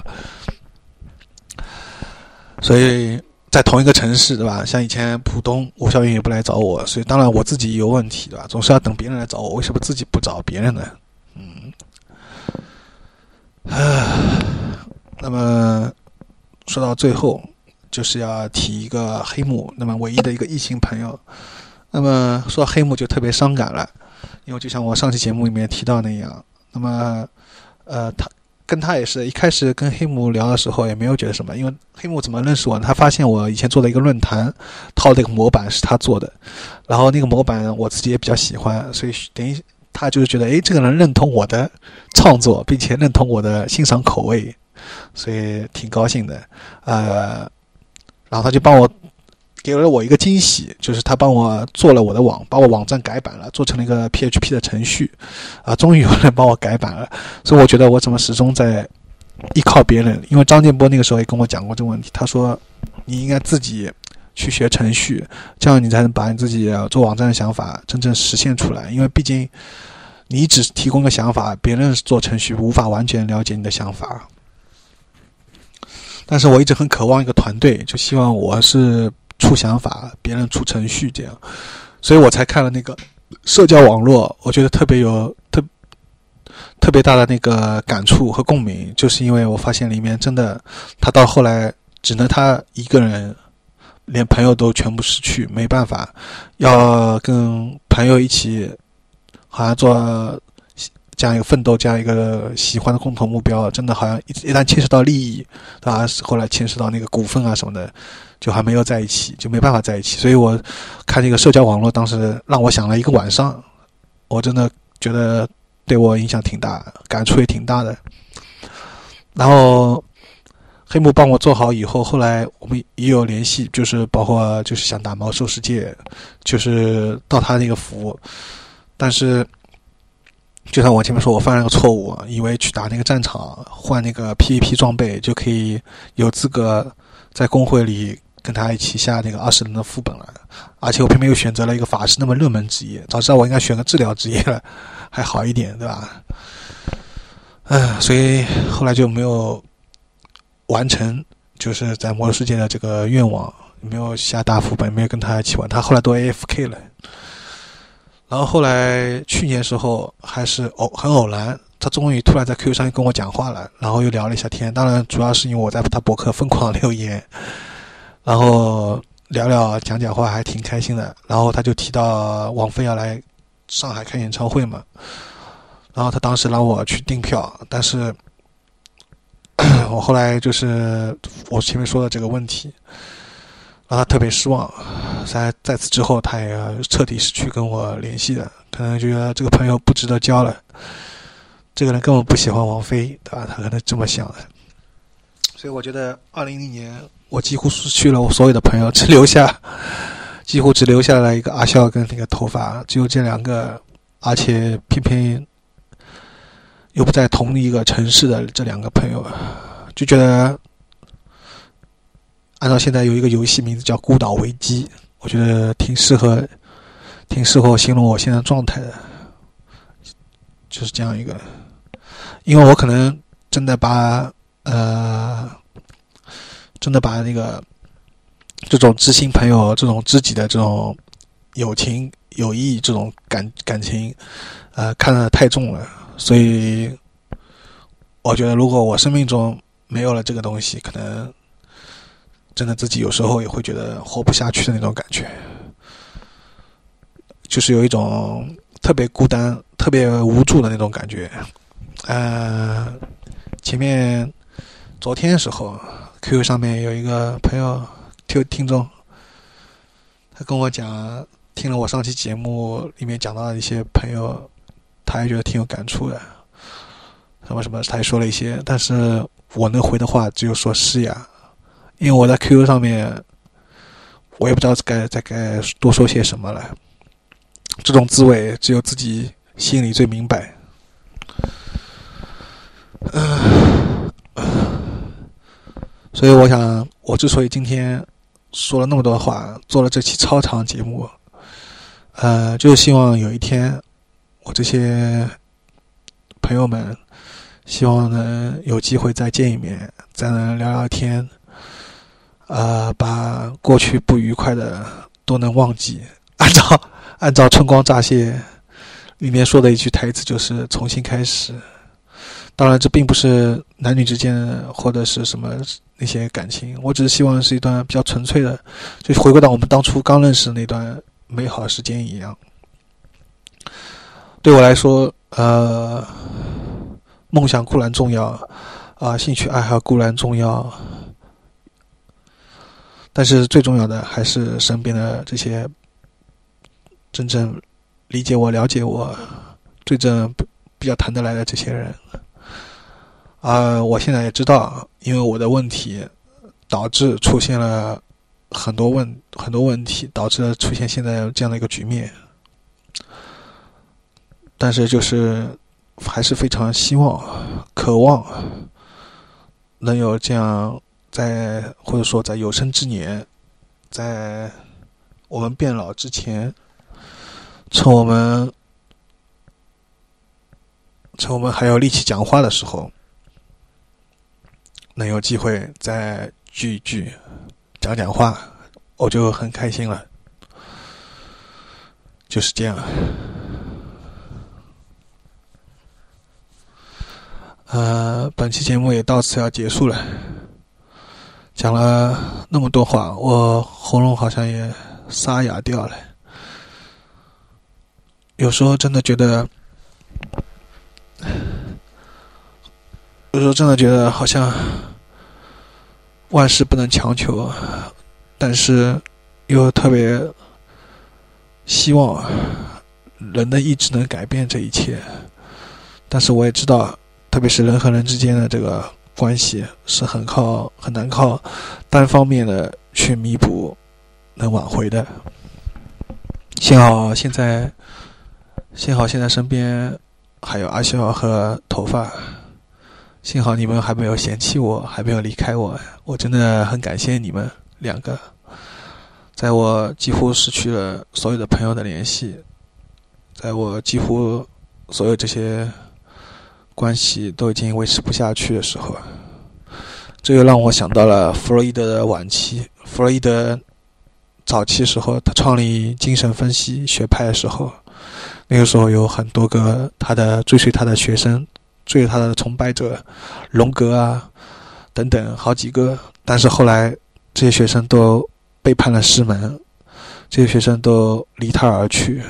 所以在同一个城市，对吧？像以前浦东吴小云也不来找我，所以当然我自己有问题，对吧？总是要等别人来找我，为什么自己不找别人呢？嗯，唉，那么说到最后，就是要提一个黑幕，那么唯一的一个异性朋友。那么说黑幕就特别伤感了。因为就像我上期节目里面提到那样，那么，呃，他跟他也是一开始跟黑木聊的时候也没有觉得什么，因为黑木怎么认识我呢？他发现我以前做的一个论坛套的一个模板是他做的，然后那个模板我自己也比较喜欢，所以等于他就是觉得，哎，这个人认同我的创作，并且认同我的欣赏口味，所以挺高兴的，呃，然后他就帮我。给了我一个惊喜，就是他帮我做了我的网，把我网站改版了，做成了一个 PHP 的程序，啊，终于有人帮我改版了。所以我觉得我怎么始终在依靠别人？因为张建波那个时候也跟我讲过这个问题，他说你应该自己去学程序，这样你才能把你自己做网站的想法真正实现出来。因为毕竟你只提供个想法，别人做程序无法完全了解你的想法。但是我一直很渴望一个团队，就希望我是出想法，别人出程序这样，所以我才看了那个社交网络，我觉得特别有特特别大的那个感触和共鸣，就是因为我发现里面真的，他到后来只能他一个人，连朋友都全部失去，没办法，要跟朋友一起，好像做。这样一个奋斗，这样一个喜欢的共同目标，真的好像一一旦牵涉到利益，啊？后来牵涉到那个股份啊什么的，就还没有在一起，就没办法在一起。所以我看这个社交网络，当时让我想了一个晚上，我真的觉得对我影响挺大，感触也挺大的。然后黑幕帮我做好以后，后来我们也有联系，就是包括就是想打魔兽世界，就是到他那个服，但是。就像我前面说，我犯了个错误，以为去打那个战场换那个 PVP 装备就可以有资格在公会里跟他一起下那个二十人的副本了，而且我偏偏又选择了一个法师那么热门职业，早知道我应该选个治疗职业了，还好一点，对吧？嗯，所以后来就没有完成，就是在魔兽世界的这个愿望，没有下大副本，没有跟他一起玩，他后来都 AFK 了。然后后来去年时候还是偶很偶然，他终于突然在 QQ 上跟我讲话了，然后又聊了一下天。当然主要是因为我在他博客疯狂留言，然后聊聊讲讲话还挺开心的。然后他就提到王菲要来上海开演唱会嘛，然后他当时让我去订票，但是 我后来就是我前面说的这个问题。让他特别失望，在在此之后，他也彻底失去跟我联系的，可能觉得这个朋友不值得交了。这个人根本不喜欢王菲，对吧？他可能这么想的。所以我觉得，二零零年我几乎失去了我所有的朋友，只留下，几乎只留下了一个阿笑跟那个头发，只有这两个，而且偏偏又不在同一个城市的这两个朋友，就觉得。按照现在有一个游戏名字叫《孤岛危机》，我觉得挺适合，挺适合形容我现在状态的，就是这样一个。因为我可能真的把呃，真的把那个这种知心朋友、这种知己的这种友情、友谊这种感感情，呃，看得太重了。所以，我觉得如果我生命中没有了这个东西，可能。真的自己有时候也会觉得活不下去的那种感觉，就是有一种特别孤单、特别无助的那种感觉。呃，前面昨天的时候，QQ 上面有一个朋友听听众，他跟我讲，听了我上期节目里面讲到的一些朋友，他也觉得挺有感触的。什么什么，他也说了一些，但是我能回的话只有说是呀。因为我在 QQ 上面，我也不知道该再该多说些什么了。这种滋味只有自己心里最明白。嗯，所以我想，我之所以今天说了那么多话，做了这期超长节目，呃，就是希望有一天，我这些朋友们，希望能有机会再见一面，再能聊聊天。呃，把过去不愉快的都能忘记。按照按照《春光乍泄》里面说的一句台词，就是重新开始。当然，这并不是男女之间或者是什么那些感情，我只是希望是一段比较纯粹的，就回归到我们当初刚认识那段美好时间一样。对我来说，呃，梦想固然重要，啊，兴趣爱好固然重要。但是最重要的还是身边的这些真正理解我、了解我、最正比较谈得来的这些人。啊，我现在也知道，因为我的问题导致出现了很多问很多问题，导致了出现现在这样的一个局面。但是就是还是非常希望、渴望能有这样。在或者说在有生之年，在我们变老之前，趁我们趁我们还有力气讲话的时候，能有机会再聚一聚，讲讲话，我就很开心了。就是这样。呃，本期节目也到此要结束了。讲了那么多话，我喉咙好像也沙哑掉了。有时候真的觉得，有时候真的觉得好像万事不能强求，但是又特别希望人的意志能改变这一切。但是我也知道。特别是人和人之间的这个关系是很靠很难靠单方面的去弥补能挽回的。幸好现在，幸好现在身边还有阿笑和头发，幸好你们还没有嫌弃我，还没有离开我，我真的很感谢你们两个。在我几乎失去了所有的朋友的联系，在我几乎所有这些。关系都已经维持不下去的时候，这又让我想到了弗洛伊德的晚期。弗洛伊德早期时候，他创立精神分析学派的时候，那个时候有很多个他的追随他的学生，追他的崇拜者，荣格啊等等好几个。但是后来这些学生都背叛了师门，这些学生都离他而去，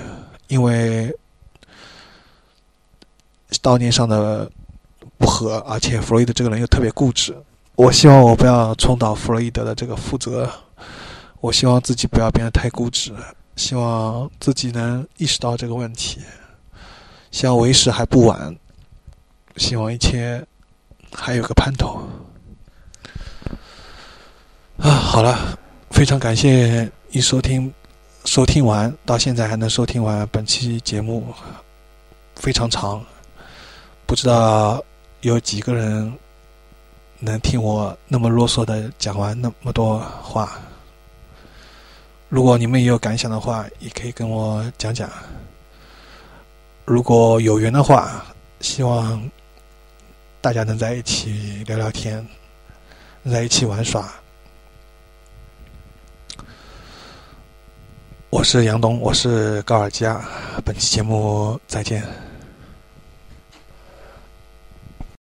因为。道念上的不合，而且弗洛伊德这个人又特别固执。我希望我不要重蹈弗洛伊德的这个覆辙，我希望自己不要变得太固执，希望自己能意识到这个问题，希望为时还不晚，希望一切还有个盼头。啊，好了，非常感谢你收听，收听完到现在还能收听完本期节目，非常长。不知道有几个人能听我那么啰嗦的讲完那么多话。如果你们也有感想的话，也可以跟我讲讲。如果有缘的话，希望大家能在一起聊聊天，在一起玩耍。我是杨东，我是高尔基亚，本期节目再见。